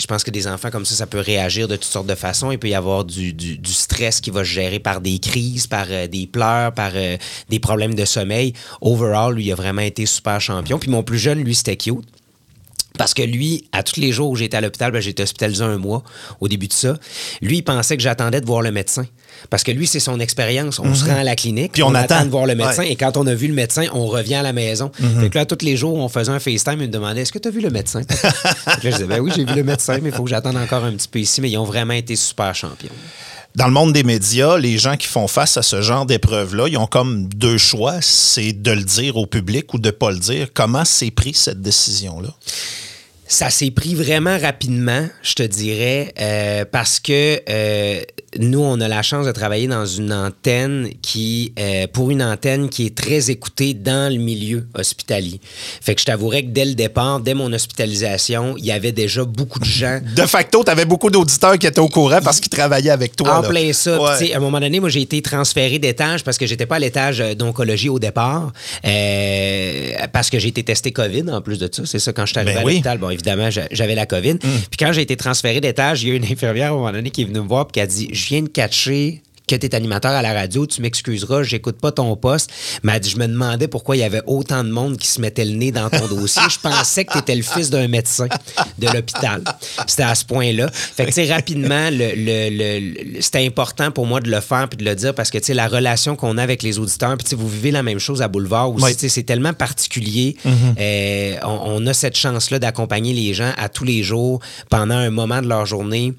je pense que des enfants comme ça, ça peut réagir de toutes sortes de façons. Il peut y avoir du, du- stress qui va se gérer par des crises, par euh, des pleurs, par euh, des problèmes de sommeil. Overall, lui, il a vraiment été super champion. Puis mon plus jeune, lui, c'était cute. Parce que lui, à tous les jours où j'étais à l'hôpital, ben, j'étais hospitalisé un mois au début de ça. Lui, il pensait que j'attendais de voir le médecin. Parce que lui, c'est son expérience. On se rend à la clinique,
Mhm. Puis on attend.
de voir le médecin.
Ouais. Mhm.
Et quand on a vu le médecin, on revient à la maison. Fait que là, tous les jours, on faisait un FaceTime. Il me demandait Est-ce que tu as vu le médecin? <laughs> Fait que là, je disais Ben oui, j'ai vu le médecin, mais il faut que j'attende encore un petit peu ici. Mais ils ont vraiment été super champions.
Dans le monde des médias, les gens qui font face à ce genre d'épreuve-là, ils ont comme deux choix, c'est de le dire au public ou de pas le dire. Comment s'est pris cette décision-là?
Ça s'est pris vraiment rapidement, je te dirais, euh, parce que euh, nous, on a la chance de travailler dans une antenne qui, euh, pour une antenne qui est très écoutée dans le milieu hospitalier. Fait que je t'avouerais que dès le départ, dès mon hospitalisation, il y avait déjà beaucoup de gens <laughs>
De facto, tu avais beaucoup d'auditeurs qui étaient au courant parce qu'ils travaillaient avec toi.
en
là.
plein ça.
Ouais.
à un moment donné, moi, j'ai été transféré d'étage parce que j'étais pas à l'étage euh, d'oncologie au départ. euh, parce que j'ai été testé COVID en plus de ça. C'est ça, quand je suis arrivé
Ben
à
oui.
L'hôpital, bon, évidemment, j'a- j'avais la COVID. Puis quand j'ai été transféré d'étage, il y a une infirmière à un moment donné qui est venue me voir et qui a dit Je viens de catcher que tu es animateur à la radio, tu m'excuseras, j'écoute pas ton poste. Mais elle dit, je me demandais pourquoi il y avait autant de monde qui se mettait le nez dans ton dossier. Je pensais que tu étais le fils d'un médecin de l'hôpital. C'était à ce point-là. Fait que, tu sais, rapidement, le, le- le- le- c'était important pour moi de le faire puis de le dire parce que, tu sais, la relation qu'on a avec les auditeurs, puis, tu sais, vous vivez la même chose à Boulevard aussi.
Oui.
Tu sais, C'est tellement particulier. Euh, on, on a cette chance-là d'accompagner les gens à tous les jours pendant un moment de leur journée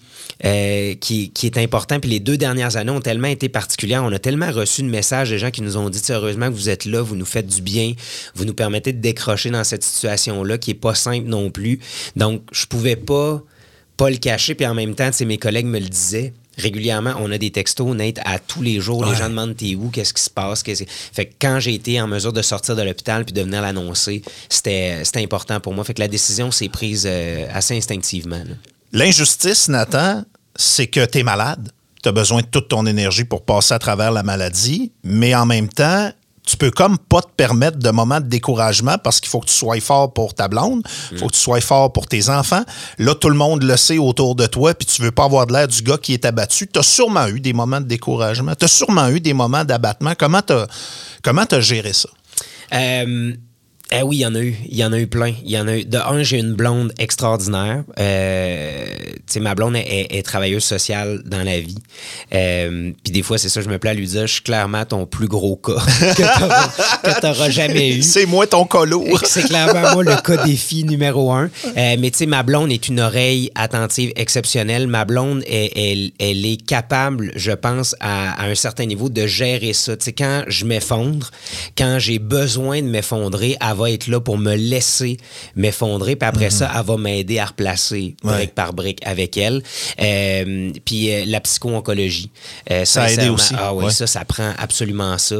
euh, qui, qui est important. Puis les deux dernières années ont tellement été particulières. On a tellement reçu de messages des gens qui nous ont dit heureusement que vous êtes là, vous nous faites du bien, vous nous permettez de décrocher dans cette situation-là qui est pas simple non plus. Donc, je pouvais pas pas le cacher. Puis en même temps, mes collègues me le disaient. Régulièrement, on a des textos, Nate, à tous les jours. Les gens demandent t'es où, qu'est-ce qui se passe? que- Fait que quand j'ai été en mesure de sortir de l'hôpital puis de venir l'annoncer, c'était important pour moi. Fait que la décision s'est prise euh, assez instinctivement.
L'injustice, Nathan, c'est que tu es malade. Tu as besoin de toute ton énergie pour passer à travers la maladie, mais en même temps, tu peux comme pas te permettre de moments de découragement parce qu'il faut que tu sois fort pour ta blonde, il faut que tu sois fort pour tes enfants. Là, tout le monde le sait autour de toi, puis tu veux pas avoir de l'air du gars qui est abattu. Tu as sûrement eu des moments de découragement, tu as sûrement eu des moments d'abattement. Comment tu comment as géré ça?
Euh, eh oui, il y en a eu. Il y en a eu plein. Il y en a eu. De un, j'ai une blonde extraordinaire. Euh, tu sais, ma blonde est, est- est travailleuse sociale dans la vie. Euh, Puis des fois, c'est ça, je me plais à lui dire, je suis clairement ton plus gros cas <laughs> que t'auras- jamais eu.
C'est moi ton colo.
C'est clairement moi le cas défi numéro un. Euh, mais tu sais, ma blonde est une oreille attentive exceptionnelle. Ma blonde, est- elle, elle est capable, je pense, à, à un certain niveau de gérer ça. Tu sais, quand je m'effondre, quand j'ai besoin de m'effondrer, elle va être là pour me laisser m'effondrer. Puis après ça, elle va m'aider à replacer brique par brique avec elle. Euh, puis euh, la psycho-oncologie. euh,
Ça a aidé aussi,
Ah oui,
ouais.
ça, ça prend absolument ça.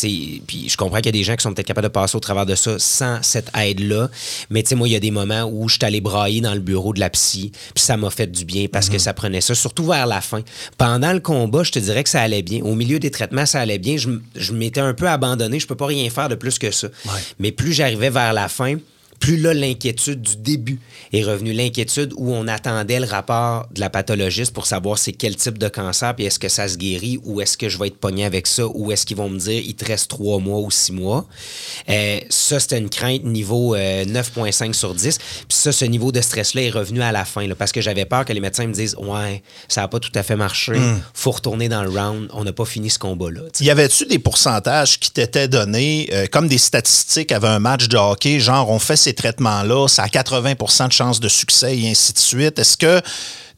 Puis je comprends qu'il y a des gens qui sont peut-être capables de passer au travers de ça sans cette aide-là. Mais tu sais, moi, il y a des moments où je suis allé brailler dans le bureau de la psy, puis ça m'a fait du bien parce
Mhm.
que ça prenait ça, surtout vers la fin. Pendant le combat, je te dirais que ça allait bien. Au milieu des traitements, ça allait bien. Je, je m'étais un peu abandonné. Je peux pas rien faire de plus que ça. Mais plus j'arrivais vers la fin, plus là, l'inquiétude du début est revenue. L'inquiétude où on attendait le rapport de la pathologiste pour savoir c'est quel type de cancer, puis est-ce que ça se guérit, ou est-ce que je vais être pogné avec ça, ou est-ce qu'ils vont me dire il te reste trois mois ou six mois. Euh, ça, c'était une crainte niveau euh, 9,5 sur 10. Puis ça, ce niveau de stress-là est revenu à la fin, là, parce que j'avais peur que les médecins me disent Ouais, ça n'a pas tout à fait marché, faut retourner dans le round, on n'a pas fini ce combat-là.
Y avait-tu des pourcentages qui t'étaient donnés, euh, comme des statistiques avant un match de hockey, genre on fait ces traitements-là, ça a 80% de chances de succès et ainsi de suite? Est-ce que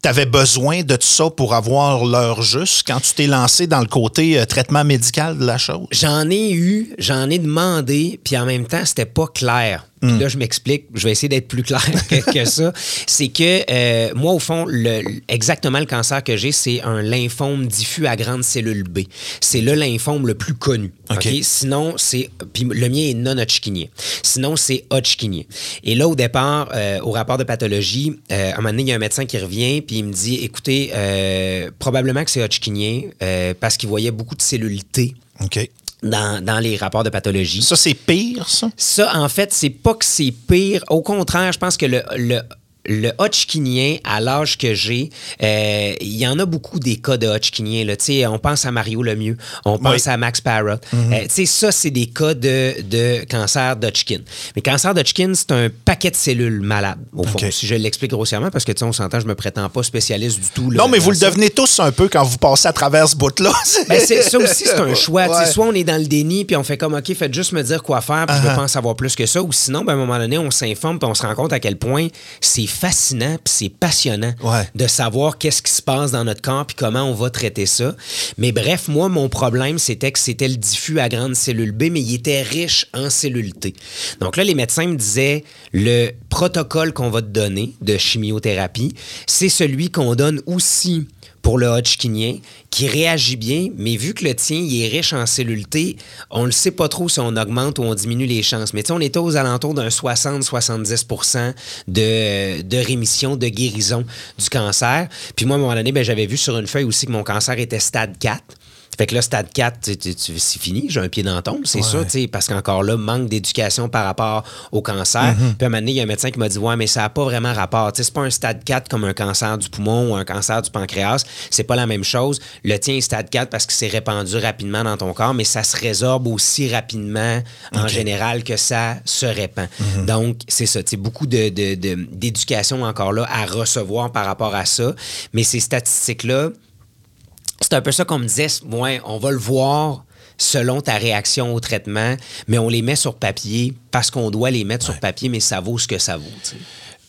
tu avais besoin de tout ça pour avoir l'heure juste quand tu t'es lancé dans le côté euh, traitement médical de la chose?
J'en ai eu, j'en ai demandé, puis en même temps, c'était pas clair. Puis là, je m'explique, je vais essayer d'être plus clair <laughs> que, que ça. C'est que euh, moi, au fond, le, exactement le cancer que j'ai, c'est un lymphome diffus à grande cellule B. C'est le lymphome le plus connu. Sinon, c'est. Puis le mien est non-Hodgkinien. Sinon, c'est Hodgkinien. Et là, au départ, euh, au rapport de pathologie, euh, à un moment donné, il y a un médecin qui revient, puis il me dit écoutez, probablement que c'est Hodgkinien, parce qu'il voyait beaucoup de cellules T. dans, dans les rapports de pathologie.
Ça, c'est pire, ça?
Ça, en fait, c'est pas que c'est pire. Au contraire, je pense que le, le, le Hodgkinien, à l'âge que j'ai, euh, il y en a beaucoup des cas de Hodgkinien. Là. On pense à Mario Lemieux, on pense
Oui.
À Max Parrott. Tu sais, ça, c'est des cas de, de cancer d'Hodgkin. Mais cancer d'Hodgkin, c'est un paquet de cellules malades, au fond. Si je l'explique grossièrement, parce que on s'entend, je me prétends pas spécialiste du tout. là,
Non, mais vous le devenez tous un peu quand vous passez à travers ce bout-là. <laughs>
Ben, c'est- ça aussi, c'est un choix.
Ouais.
Soit on est dans le déni, puis on fait comme, OK, faites juste me dire quoi faire, puis je veux pas en savoir plus que ça. Ou sinon, ben, à un moment donné, on s'informe, puis on se rend compte à quel point c'est fascinant, puis c'est passionnant
Ouais.
de savoir qu'est-ce qui se passe dans notre corps, puis comment on va traiter ça. Mais bref, moi, mon problème, c'était que c'était le diffus à grande cellule B, mais il était riche en cellule T. Donc là, les médecins me disaient, le protocole qu'on va te donner de chimiothérapie, c'est celui qu'on donne aussi pour le Hodgkinien, qui réagit bien, mais vu que le tien, il est riche en cellules T, on ne sait pas trop si on augmente ou on diminue les chances. Mais on était aux alentours d'un 60-70% de, de rémission, de guérison du cancer. Puis moi, à un moment donné, ben, j'avais vu sur une feuille aussi que mon cancer était stade 4. Fait que là, stade 4, tu- tu- tu- c'est fini, j'ai un pied dans la tombe, c'est
Ouais.
sais, parce qu'encore là, manque d'éducation par rapport au cancer.
Mm-hmm.
Puis à un moment donné, il y a un médecin qui m'a dit Ouais, mais ça n'a pas vraiment rapport. Tu sais, c'est pas un stade 4 comme un cancer du poumon ou un cancer du pancréas. C'est pas la même chose. Le tien est stade 4 parce que c'est répandu rapidement dans ton corps, mais ça se résorbe aussi rapidement en général que ça se répand.
Mm-hmm.
Donc, c'est ça. Tu sais, beaucoup de- de- de- d'éducation encore là à recevoir par rapport à ça. Mais ces statistiques-là, c'est un peu ça qu'on me disait. Ouais, on va le voir selon ta réaction au traitement, mais on les met sur papier parce qu'on doit les mettre sur papier, mais ça vaut ce que ça vaut.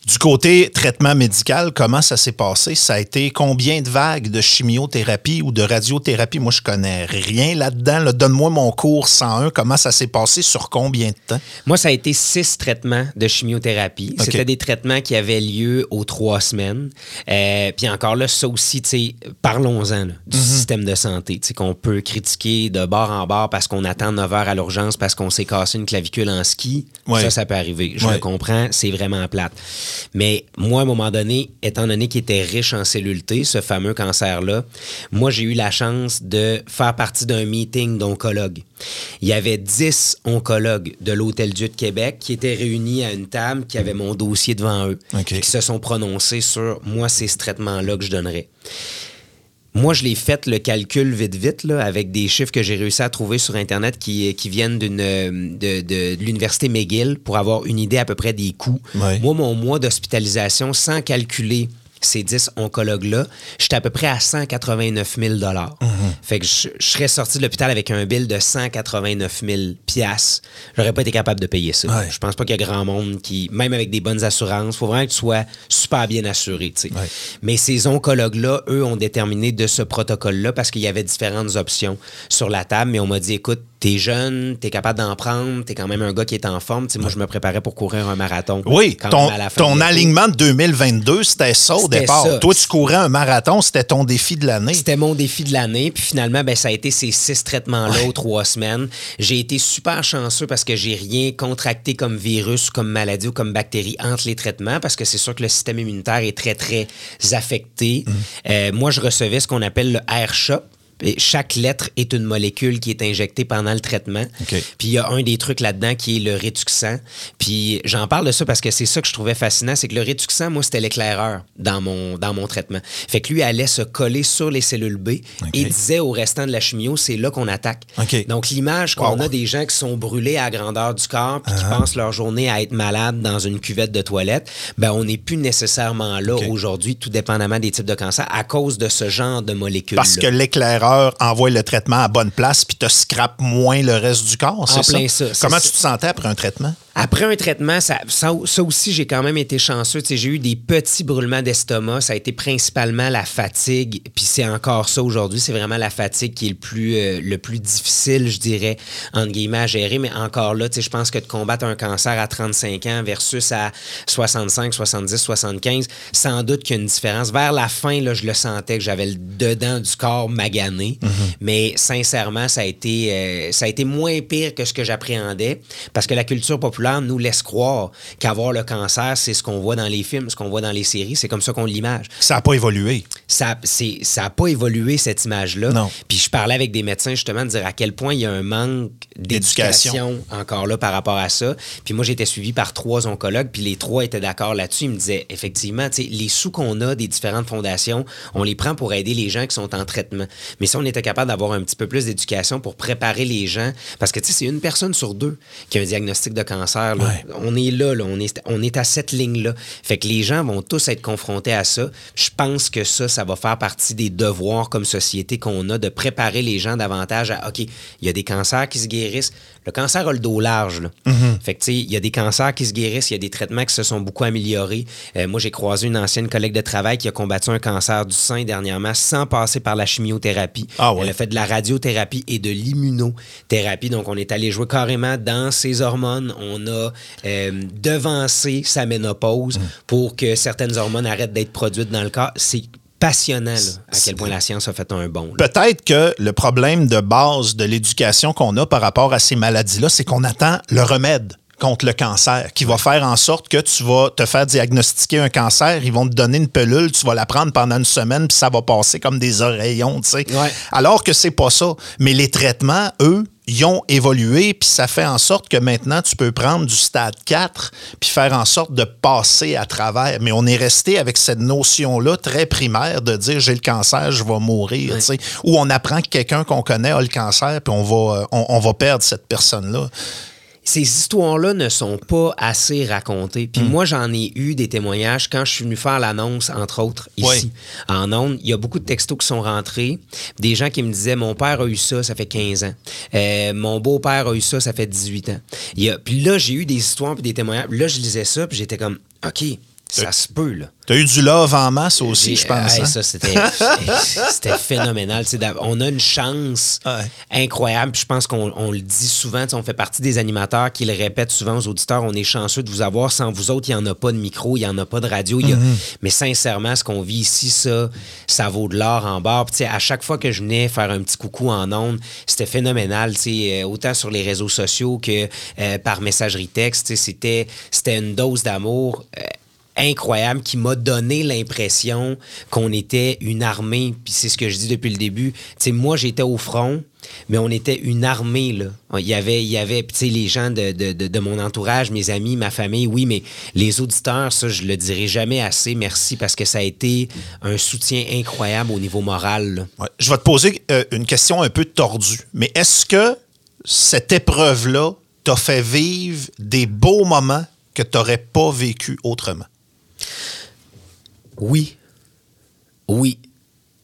Du côté traitement médical, comment ça s'est passé? Ça a été combien de vagues de chimiothérapie ou de radiothérapie? Moi, je connais rien là-dedans. là. Donne-moi mon cours 101. Comment ça s'est passé? Sur combien de temps?
Moi, ça a été six traitements de chimiothérapie. C'était des traitements qui avaient lieu aux trois semaines. Euh, puis encore là, ça aussi, tu sais, parlons-en du système de santé, tu sais, qu'on peut critiquer de bord en bord parce qu'on attend 9 heures à l'urgence parce qu'on s'est cassé une clavicule en ski.
Ouais.
Ça, ça peut arriver. Je
Ouais.
le comprends, c'est vraiment plate. Mais moi, à un moment donné, étant donné qu'il était riche en cellules T, ce fameux cancer-là, moi, j'ai eu la chance de faire partie d'un meeting d'oncologues. Il y avait 10 oncologues de l'Hôtel Dieu de Québec qui étaient réunis à une table, qui avaient mon dossier devant eux,
OK.
qui se sont prononcés sur moi, c'est ce traitement-là que je donnerais. Moi, je l'ai fait le calcul vite, vite, là, avec des chiffres que j'ai réussi à trouver sur Internet qui, qui viennent d'une, euh, de, de- de l'Université McGill pour avoir une idée à peu près des coûts.
Ouais.
Moi, mon mois d'hospitalisation, sans calculer ces 10 oncologues-là, j'étais à peu près à 189 000 Fait que je, je serais sorti de l'hôpital avec un bill de 189 000 piastres. J'aurais pas été capable de payer ça.
Ouais.
Je pense pas qu'il y a grand monde qui, même avec des bonnes assurances, faut vraiment que tu sois super bien assuré.
Ouais.
Mais ces oncologues-là, eux, ont déterminé de ce protocole-là parce qu'il y avait différentes options sur la table. Mais on m'a dit, écoute, t'es jeune, t'es capable d'en prendre, t'es quand même un gars qui est en forme. Moi, je me préparais pour courir un marathon.
Oui,
quand
ton,
la
ton alignement de 2022, c'était ça au départ.
ça.
Toi, tu courais un marathon, c'était ton défi de l'année.
C'était mon défi de l'année. Puis finalement, ben, ça a été ces six traitements-là aux trois semaines. J'ai été super chanceux parce que j'ai rien contracté comme virus, comme maladie ou comme bactérie entre les traitements parce que c'est sûr que le système immunitaire est très, très affecté. Euh, moi, je recevais ce qu'on appelle le air shop. Et chaque lettre est une molécule qui est injectée pendant le traitement. Puis il y a un des trucs là-dedans qui est le rétuxant. Puis j'en parle de ça parce que c'est ça que je trouvais fascinant, c'est que le rétuxant, moi, c'était l'éclaireur dans mon, dans mon traitement. Fait que lui allait se coller sur les cellules B et disait au restant de la chimio, c'est là qu'on attaque. Donc l'image qu'on
Wow.
a des gens qui sont brûlés à grandeur du corps puis qui
Uh-huh.
passent leur journée à être malades dans une cuvette de toilette, ben on n'est plus nécessairement là aujourd'hui, tout dépendamment des types de cancer, à cause de ce genre de molécules.
Parce que l'éclaireur envoie le traitement à bonne place puis te scrape moins le reste du corps, c'est
ça,
Comment tu te sentais après un traitement?
Après un traitement, ça, ça, ça aussi, j'ai quand même été chanceux. J'ai eu des petits brûlements d'estomac. Ça a été principalement la fatigue. Puis c'est encore ça aujourd'hui. C'est vraiment la fatigue qui est le plus, euh, le plus difficile, je dirais, entre guillemets, à gérer. Mais encore là, je pense que de combattre un cancer à 35 ans versus à 65, 70, 75, sans doute qu'il y a une différence. Vers la fin, là, je le sentais que j'avais le dedans du corps magané. Mais sincèrement, ça a, été, euh, ça a été moins pire que ce que j'appréhendais parce que la culture populaire nous laisse croire qu'avoir le cancer, c'est ce qu'on voit dans les films, ce qu'on voit dans les séries. C'est comme ça qu'on l'image.
Ça n'a pas évolué.
Ça n'a pas évolué, cette image-là.
Non.
Puis je parlais avec des médecins, justement, de dire à quel point il y a un manque
D'éducation.
encore là par rapport à ça. Puis moi, été suivi par trois oncologues, puis les trois étaient d'accord là-dessus. Ils me disaient, effectivement, tu sais, les sous qu'on a des différentes fondations, on les prend pour aider les gens qui sont en traitement. Mais si on était capable d'avoir un petit peu plus d'éducation pour préparer les gens, parce que, tu sais, c'est une personne sur deux qui a un diagnostic de cancer. Là.
Ouais.
On est là, là, on, est, on est à cette ligne-là. Fait que les gens vont tous être confrontés à ça. Je pense que ça, ça va faire partie des devoirs comme société qu'on a de préparer les gens davantage à, OK, il y a des cancers qui se guérissent. Le cancer a le dos large. Là. Fait que, tu sais, il y a des cancers qui se guérissent, il y a des traitements qui se sont beaucoup améliorés. Euh, moi, j'ai croisé une ancienne collègue de travail qui a combattu un cancer du sein dernièrement sans passer par la chimiothérapie.
Ah ouais.
Elle a fait de la radiothérapie et de l'immunothérapie. Donc, on est allé jouer carrément dans ses hormones. On a euh, devancé sa ménopause pour que certaines hormones arrêtent d'être produites dans le corps. C'est passionnant là, à quel point la science a fait un bond.
Peut-être que le problème de base de l'éducation qu'on a par rapport à ces maladies-là, c'est qu'on attend le remède. contre le cancer, qui va faire en sorte que tu vas te faire diagnostiquer un cancer, ils vont te donner une pelule, tu vas la prendre pendant une semaine, puis ça va passer comme des oreillons, tu sais.
Ouais.
Alors que c'est pas ça. Mais les traitements, eux, ils ont évolué, puis ça fait en sorte que maintenant, tu peux prendre du stade 4, puis faire en sorte de passer à travers. Mais on est resté avec cette notion-là très primaire de dire j'ai le cancer, je vais mourir, tu sais. Ou on apprend que quelqu'un qu'on connaît a le cancer, puis on va, euh, on, on va perdre cette personne-là.
Ces histoires-là ne sont pas assez racontées.
Hmm.
Puis moi, j'en ai eu des témoignages quand je suis venu faire l'annonce, entre autres, ici,
Oui.
en ondes. Il y a beaucoup de textos qui sont rentrés. Des gens qui me disaient Mon père a eu ça, ça fait 15 ans. Euh, mon beau-père a eu ça, ça fait 18 ans. Il y a- Puis là, j'ai eu des histoires puis des témoignages. Là, je lisais ça, puis j'étais comme OK, ça se peut, là.
Tu as eu du love en masse aussi, je pense.
hey,
hein?
ça, c'était, <laughs> phénoménal. On a une chance
Ouais.
incroyable. Je pense qu'on on le dit souvent. On fait partie des animateurs qui le répètent souvent aux auditeurs. On est chanceux de vous avoir. Sans vous autres, il n'y en a pas de micro, il n'y en a pas de radio. il y a-
Mm-hmm.
Mais sincèrement, ce qu'on vit ici, ça, ça vaut de l'or en barre. À chaque fois que je venais faire un petit coucou en ondes, c'était phénoménal. euh, autant sur les réseaux sociaux que euh, par messagerie texte. c'était une dose d'amour. euh, incroyable qui m'a donné l'impression qu'on était une armée. Puis c'est ce que je dis depuis le début. Moi, j'étais au front, mais on était une armée. Il y avait, il y les gens de, mon entourage, mes amis, ma famille, oui, mais les auditeurs, ça, je le dirai jamais assez. Merci parce que ça a été un soutien incroyable au niveau moral.
Je vais te poser euh, une question un peu tordue. Mais est-ce que cette épreuve-là t'a fait vivre des beaux moments que tu n'aurais pas vécu autrement?
Oui. Oui.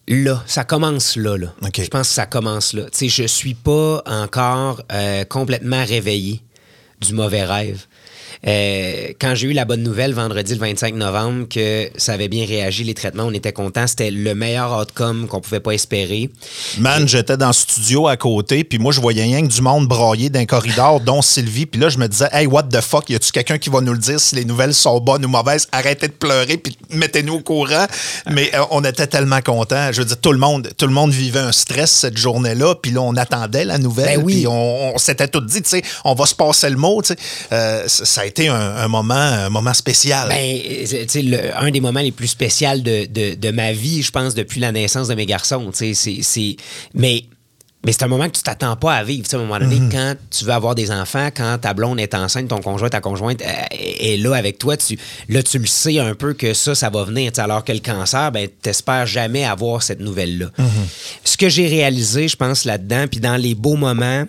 Là, ça commence là. là. Je pense que ça commence là. Tu sais, je suis pas encore euh, complètement réveillé du mauvais rêve. Euh, quand j'ai eu la bonne nouvelle vendredi le 25 novembre que ça avait bien réagi, les traitements, on était contents. C'était le meilleur outcome qu'on pouvait pas espérer.
Man, j'étais dans le studio à côté, puis moi, je voyais rien que du monde brailler d'un corridor, <laughs> dont Sylvie. Puis là, je me disais, hey, what the fuck, y a-tu quelqu'un qui va nous le dire si les nouvelles sont bonnes ou mauvaises? Arrêtez de pleurer, puis mettez-nous au courant. Mais euh, on était tellement contents. Je veux dire, tout le monde, tout le monde vivait un stress cette journée-là, puis là, on attendait la nouvelle.
Ben oui.
Puis on, on s'était tout dit, tu sais, on va se passer le mot, tu sais. Euh, ça ça a été un, un moment, un moment spécial.
Ben, le- un des moments les plus spéciaux de, de, de ma vie, je pense, depuis la naissance de mes garçons. c'est- c'est- Mais, mais c'est un moment que tu t'attends pas à vivre. À un moment donné, quand tu veux avoir des enfants, quand ta blonde est enceinte, ton conjoint, ta conjointe euh, est là avec toi, tu, là, tu le sais un peu que ça, ça va venir. Alors que le cancer, ben, t'espères jamais avoir cette nouvelle-là. Ce que j'ai réalisé, je pense, là-dedans, puis dans les beaux moments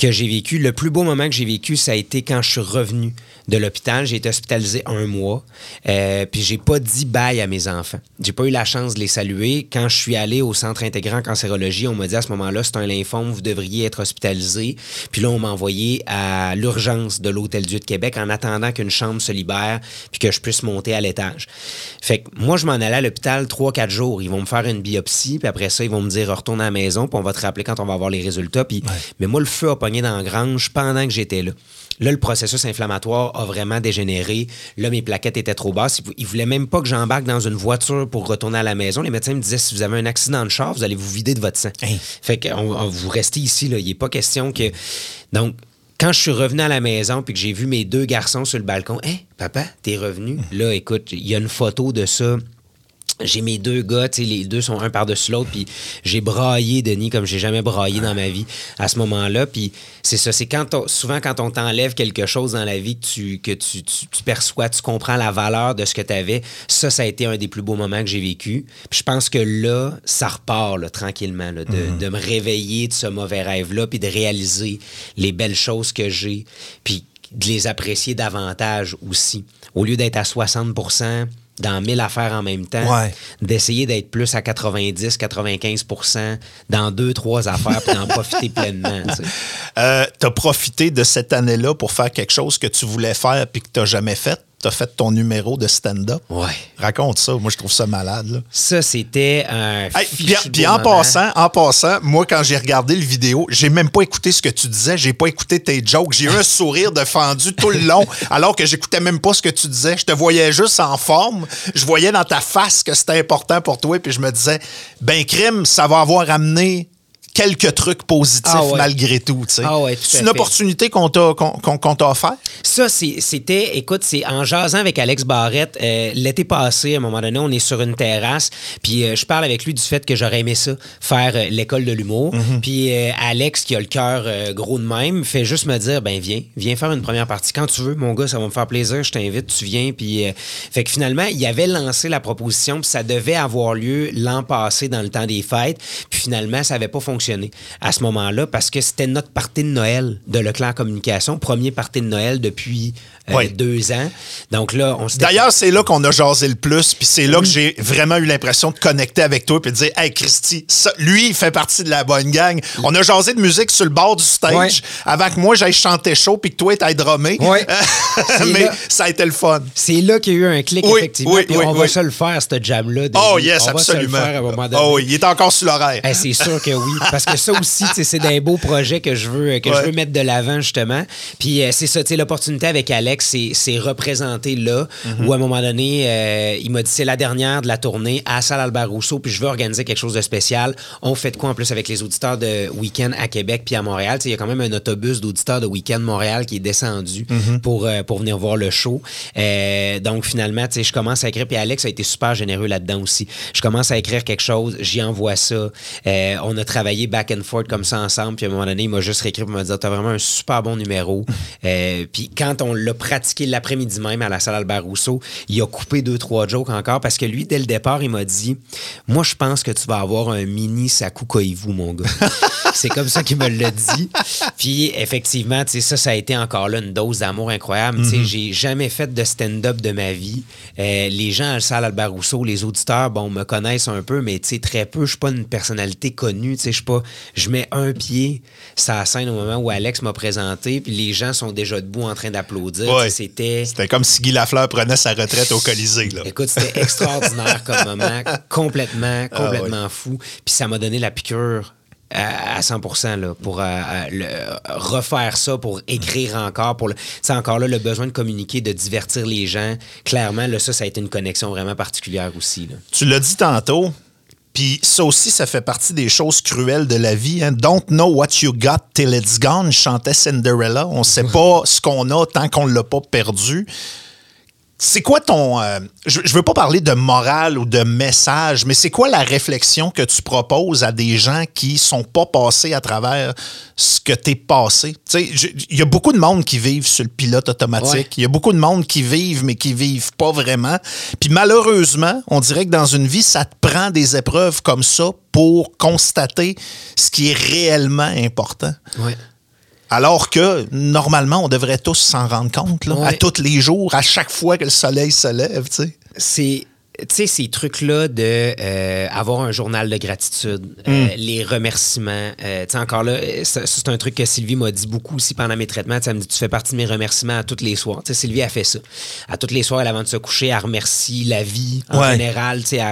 que j'ai vécu, le plus beau moment que j'ai vécu, ça a été quand je suis revenu de l'hôpital. J'ai été hospitalisé un mois. Euh, puis j'ai pas dit bye à mes enfants. J'ai pas eu la chance de les saluer. Quand je suis allé au centre intégrant en cancérologie, on m'a dit à ce moment-là, c'est un lymphome, vous devriez être hospitalisé. Puis là, on m'a envoyé à l'urgence de l'Hôtel Dieu de Québec en attendant qu'une chambre se libère puis que je puisse monter à l'étage. Fait que moi, je m'en allais à l'hôpital 3-4 jours. Ils vont me faire une biopsie, puis après ça, ils vont me dire retourne à la maison, puis on va te rappeler quand on va avoir les résultats. Puis, Mais moi, le feu a pogné dans la grange pendant que j'étais là. Là, le processus inflammatoire a vraiment dégénéré. Là, mes plaquettes étaient trop basses. Ils Ils voulaient même pas que j'embarque dans une voiture pour retourner à la maison. Les médecins me disaient si vous avez un accident de char, vous allez vous vider de votre sang. Fait que on- on- vous restez ici. Là. Il n'est pas question que. Donc, quand je suis revenu à la maison puis que j'ai vu mes deux garçons sur le balcon, Hein, papa, t'es revenu? Là, écoute, il y a une photo de ça. J'ai mes deux gars, tu sais, les deux sont un par-dessus l'autre, puis j'ai braillé, Denis, comme j'ai jamais braillé dans ma vie à ce moment-là. Puis c'est ça, c'est quand on- souvent quand on t'enlève quelque chose dans la vie que tu, que tu, tu- tu perçois, tu comprends la valeur de ce que tu avais. Ça, ça a été un des plus beaux moments que j'ai vécu. Puis je pense que là, ça repart là, tranquillement, là, de, de me réveiller de ce mauvais rêve-là, puis de réaliser les belles choses que j'ai, puis de les apprécier davantage aussi. Au lieu d'être à 60 dans 1000 affaires en même temps,
Ouais.
d'essayer d'être plus à 90-95% dans deux, trois affaires puis d'en profiter pleinement. tu sais.
Euh, as profité de cette année-là pour faire quelque chose que tu voulais faire puis que tu n'as jamais fait? Tu as fait ton numéro de stand-up.
Ouais.
Raconte ça. Moi, je trouve ça malade. là.
Ça, c'était un.
Hey, puis, en passant, en passant, moi quand j'ai regardé le vidéo, j'ai même pas écouté ce que tu disais, j'ai pas écouté tes jokes, j'ai eu un sourire de fendu tout le long, <laughs> alors que j'écoutais même pas ce que tu disais. Je te voyais juste en forme, je voyais dans ta face que c'était important pour toi, puis je me disais, ben crime, ça va avoir amené quelques trucs positifs
Ah ouais.
malgré tout.
Ah ouais, tout
C'est une
fait.
opportunité qu'on t'a qu'on, qu'on- t'a offert.
Ça, c'est- c'était, écoute, c'est en jasant avec Alex Barrette, euh, l'été passé, à un moment donné, on est sur une terrasse, puis euh, je parle avec lui du fait que j'aurais aimé ça, faire euh, l'école de l'humour.
Mhm.
Puis Alex, qui a le cœur gros de même, fait juste me dire, ben viens, viens faire une première partie quand tu veux, mon gars, ça va me faire plaisir, je t'invite, tu viens. Puis, fait que finalement, il avait lancé la proposition, puis ça devait avoir lieu l'an passé dans le temps des fêtes, puis finalement, ça n'avait pas fonctionné à ce moment-là parce que c'était notre partie de Noël de Leclerc Communication, premier partie de Noël depuis
Oui.
deux ans. Donc là, on
D'ailleurs, c'est là qu'on a jasé le plus, puis c'est là que j'ai vraiment eu l'impression de connecter avec toi puis de dire Hey Christy, ça- lui, il fait partie de la bonne gang. On a jasé de musique sur le bord du stage avant que moi j'aille chanter chaud puis que toi t'ailles drummer. <laughs> Mais
là-
ça a été le fun.
C'est là qu'il y a eu un clic,
Oui,
effectivement.
oui,
puis
oui,
on va se le faire, ce jam-là.
Oh yes,
on va se
absolument.
le faire à un moment donné.
Oh il est encore sur l'horaire.
Eh, c'est sûr que oui. Parce que ça aussi, c'est des beaux projets que je veux, que je veux mettre de l'avant, justement. Puis euh, c'est ça, tu l'opportunité avec Alex, c'est- c'est représenté là, où à un moment donné, euh, il m'a dit c'est la dernière de la tournée à Salle Albert Rousseau, puis je veux organiser quelque chose de spécial. On fait de quoi en plus avec les auditeurs de Week-end à Québec puis à Montréal? Il y a quand même un autobus d'auditeurs de Week-end Montréal qui est descendu
Mhm.
pour, euh, pour venir voir le show. Euh, donc finalement, je commence à écrire, puis Alex a été super généreux là-dedans aussi. Je commence à écrire quelque chose, j'y envoie ça. On a travaillé back and forth comme ça ensemble, puis à un moment donné, il m'a juste réécrit pour me dire T'as vraiment un super bon numéro. Puis quand on l'a pratiqué l'après-midi même à la salle Albert Rousseau, il a coupé deux, trois jokes encore parce que lui, dès le départ, il m'a dit Moi, je pense que tu vas avoir un mini Saku Koivu, mon gars. <laughs> C'est comme ça qu'il me l'a dit. Puis effectivement, tu sais, ça, ça a été encore là une dose d'amour incroyable. Tu sais, j'ai jamais fait de stand-up de ma vie. Euh, les gens à la salle Albert Rousseau, les auditeurs, bon, me connaissent un peu, mais tu sais, très peu. Je suis pas une personnalité connue. Tu sais, je pas. Je mets un pied sur la scène au moment où Alex m'a présenté, puis les gens sont déjà debout en train d'applaudir. C'était.
C'était comme si Guy Lafleur prenait sa retraite au Colisée. Là.
Écoute, c'était <laughs> extraordinaire comme moment, complètement,
Ah
complètement fou. Puis ça m'a donné la piqûre à, à 100 là, pour euh, euh, le- refaire ça, pour écrire encore, pour sais, encore là, le besoin de communiquer, de divertir les gens. Clairement, là, ça, ça a été une connexion vraiment particulière aussi. Là.
Tu l'as dit tantôt, puis ça aussi, ça fait partie des choses cruelles de la vie. Hein. Don't know what you got till it's gone, chantait Cinderella. On sait <laughs> pas ce qu'on a tant qu'on l'a pas perdu. C'est quoi ton. euh, je, je veux pas parler de morale ou de message, mais c'est quoi la réflexion que tu proposes à des gens qui sont pas passés à travers ce que t'es passé? Tu sais, je- il y a beaucoup de monde qui vivent sur le pilote automatique.
Ouais.
Il y a beaucoup de monde qui vivent, mais qui vivent pas vraiment. Puis malheureusement, on dirait que dans une vie, ça te prend des épreuves comme ça pour constater ce qui est réellement important.
Ouais.
Alors que normalement, on devrait tous s'en rendre compte, là,
Ouais.
à tous les jours, à chaque fois que le soleil se lève. tu sais.
c'est tu sais ces trucs là de euh, avoir un journal de gratitude euh, les remerciements euh, tu sais encore là c'est un truc que Sylvie m'a dit beaucoup aussi pendant mes traitements Tu sais, elle me dit tu fais partie de mes remerciements à tous les soirs tu sais Sylvie a fait ça à tous les soirs elle, avant de se coucher elle remercie la vie en
Ouais.
général tu sais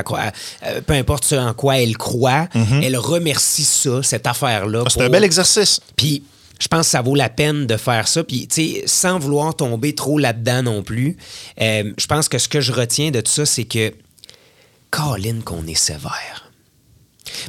peu importe ce en quoi elle croit elle remercie ça cette affaire là
C'est un bel exercice.
puis je pense que ça vaut la peine de faire ça. Puis, tu sais, sans vouloir tomber trop là-dedans non plus, euh, je pense que ce que je retiens de tout ça, c'est que, Colin, qu'on est sévère.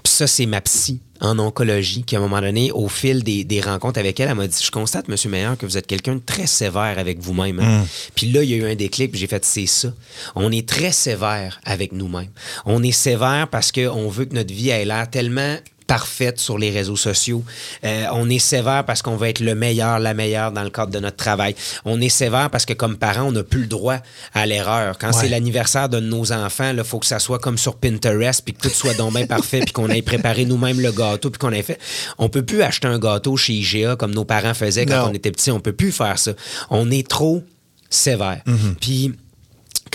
Puis ça, c'est ma psy en oncologie qui, à un moment donné, au fil des, des rencontres avec elle, elle m'a dit Je constate, Monsieur Meilleur, que vous êtes quelqu'un de très sévère avec vous-même. hein. Puis là, il y a eu un déclic, puis j'ai fait C'est ça. On est très sévère avec nous-mêmes. On est sévère parce qu'on veut que notre vie ait l'air tellement parfaite sur les réseaux sociaux. Euh, on est sévère parce qu'on veut être le meilleur, la meilleure dans le cadre de notre travail. On est sévère parce que comme parents, on n'a plus le droit à l'erreur. Quand c'est l'anniversaire de nos enfants, il faut que ça soit comme sur Pinterest, puis que tout soit donc bien parfait, puis qu'on ait préparé nous-mêmes le gâteau, puis qu'on ait fait. On peut plus acheter un gâteau chez IGA comme nos parents faisaient quand
Non.
on était petits. On peut plus faire ça. On est trop sévère. Puis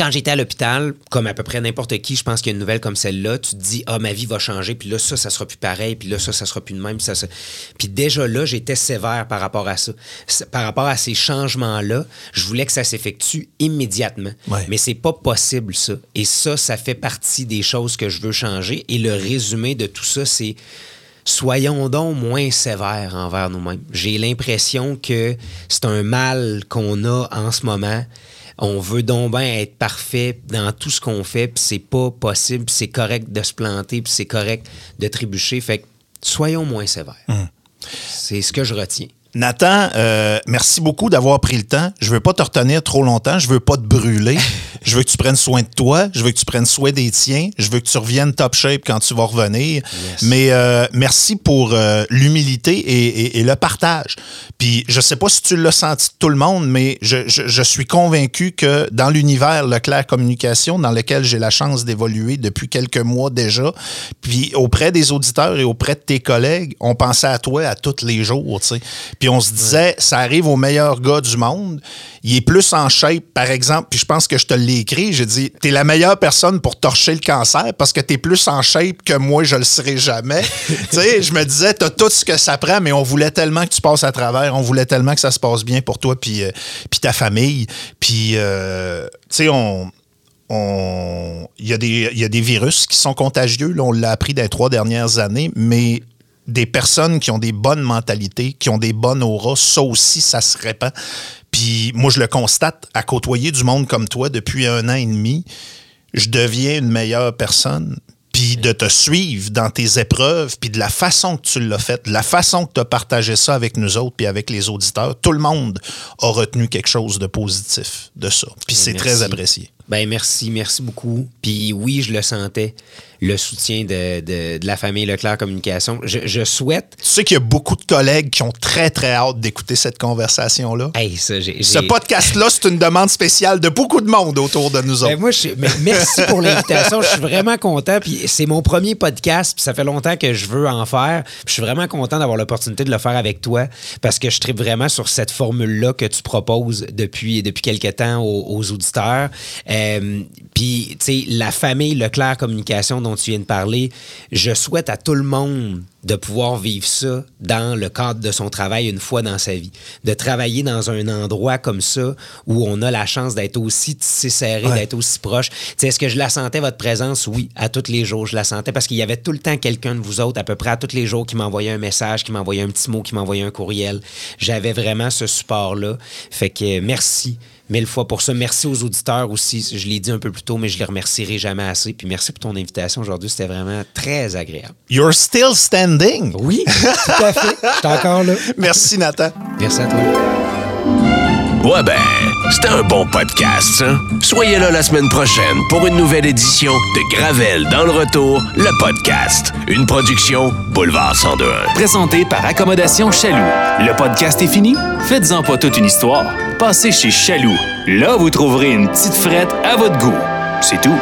quand j'étais à l'hôpital, comme à peu près n'importe qui, je pense qu'il y a une nouvelle comme celle-là, tu te dis, ah, ma vie va changer, puis là, ça, ça sera plus pareil, puis là, ça, ça sera plus de même. Puis, ça, ça- puis déjà là, j'étais sévère par rapport à ça. Par rapport à ces changements-là, je voulais que ça s'effectue immédiatement.
Ouais.
Mais c'est pas possible, ça. Et ça, ça fait partie des choses que je veux changer. Et le résumé de tout ça, c'est soyons donc moins sévères envers nous-mêmes. J'ai l'impression que c'est un mal qu'on a en ce moment. On veut donc bien être parfait dans tout ce qu'on fait, puis c'est pas possible, puis c'est correct de se planter, puis c'est correct de trébucher. Fait que soyons moins sévères.
Hum.
C'est ce que je retiens.
Nathan, euh, merci beaucoup d'avoir pris le temps. Je veux pas te retenir trop longtemps. Je veux pas te brûler. <laughs> je veux que tu prennes soin de toi. Je veux que tu prennes soin des tiens. Je veux que tu reviennes top shape quand tu vas revenir. Mais euh, merci pour euh, l'humilité et, et- et le partage. Puis je sais pas si tu l'as senti de tout le monde, mais je, je- je suis convaincu que dans l'univers Leclerc Communication, dans lequel j'ai la chance d'évoluer depuis quelques mois déjà, puis auprès des auditeurs et auprès de tes collègues, on pensait à toi à tous les jours. Puis on se disait, ça arrive au meilleur gars du monde. Il est plus en shape, par exemple, puis je pense que je te l'ai écrit, j'ai dit, t'es la meilleure personne pour torcher le cancer parce que t'es plus en shape que moi, je le serai jamais. <laughs> tu sais, je me disais, t'as tout ce que ça prend, mais on voulait tellement que tu passes à travers, on voulait tellement que ça se passe bien pour toi puis, euh, puis ta famille. Puis, euh, tu sais, on on- il y, a des- il y a des virus qui sont contagieux, là, on l'a appris dans les trois dernières années, mais des personnes qui ont des bonnes mentalités, qui ont des bonnes auras, ça aussi, ça se répand. Puis moi, je le constate, à côtoyer du monde comme toi depuis un an et demi, je deviens une meilleure personne. Puis de te suivre dans tes épreuves, puis de la façon que tu l'as fait, de la façon que tu as partagé ça avec nous autres, puis avec les auditeurs, tout le monde a retenu quelque chose de positif de ça. Puis c'est
Merci.
très apprécié.
Ben merci, merci beaucoup. Puis oui, je le sentais, le soutien de, de- de la famille Leclerc Communication. Je, je souhaite.
Tu sais qu'il y a beaucoup de collègues qui ont très, très hâte d'écouter cette conversation-là.
Hey, ça, j'ai.
Ce podcast-là, c'est une demande spéciale de beaucoup de monde autour de nous autres.
Ben, moi, je, mais merci pour l'invitation. Je suis vraiment content. Puis c'est mon premier podcast. Puis ça fait longtemps que je veux en faire. Puis je suis vraiment content d'avoir l'opportunité de le faire avec toi parce que je tripe vraiment sur cette formule-là que tu proposes depuis, depuis quelques temps aux, aux auditeurs. Euh, puis, tu sais, la famille Leclerc Communication dont tu viens de parler, je souhaite à tout le monde de pouvoir vivre ça dans le cadre de son travail une fois dans sa vie. De travailler dans un endroit comme ça où on a la chance d'être aussi tissé serré, d'être aussi proche. Est-ce que je la sentais, votre présence? Oui, à tous les jours, je la sentais parce qu'il y avait tout le temps quelqu'un de vous autres, à peu près à tous les jours, qui m'envoyait un message, qui m'envoyait un petit mot, qui m'envoyait un courriel. J'avais vraiment ce support-là. Fait que merci mille fois pour ça. Merci aux auditeurs aussi. Je l'ai dit un peu plus tôt, mais je les remercierai jamais assez. Puis merci pour ton invitation aujourd'hui. C'était vraiment très agréable.
You're still standing.
Oui, tout à fait. Je suis encore là. <laughs>
Merci, Nathan.
Merci à toi.
Ouais ben, c'était un bon podcast, ça. Soyez là la semaine prochaine pour une nouvelle édition de Gravel dans le retour, le podcast. Une production Boulevard 1021.
Présenté par Accommodation Chaloux. Le podcast est fini? Faites-en pas toute une histoire. Passez chez Chaloux. Là, vous trouverez une petite frette à votre goût. C'est tout.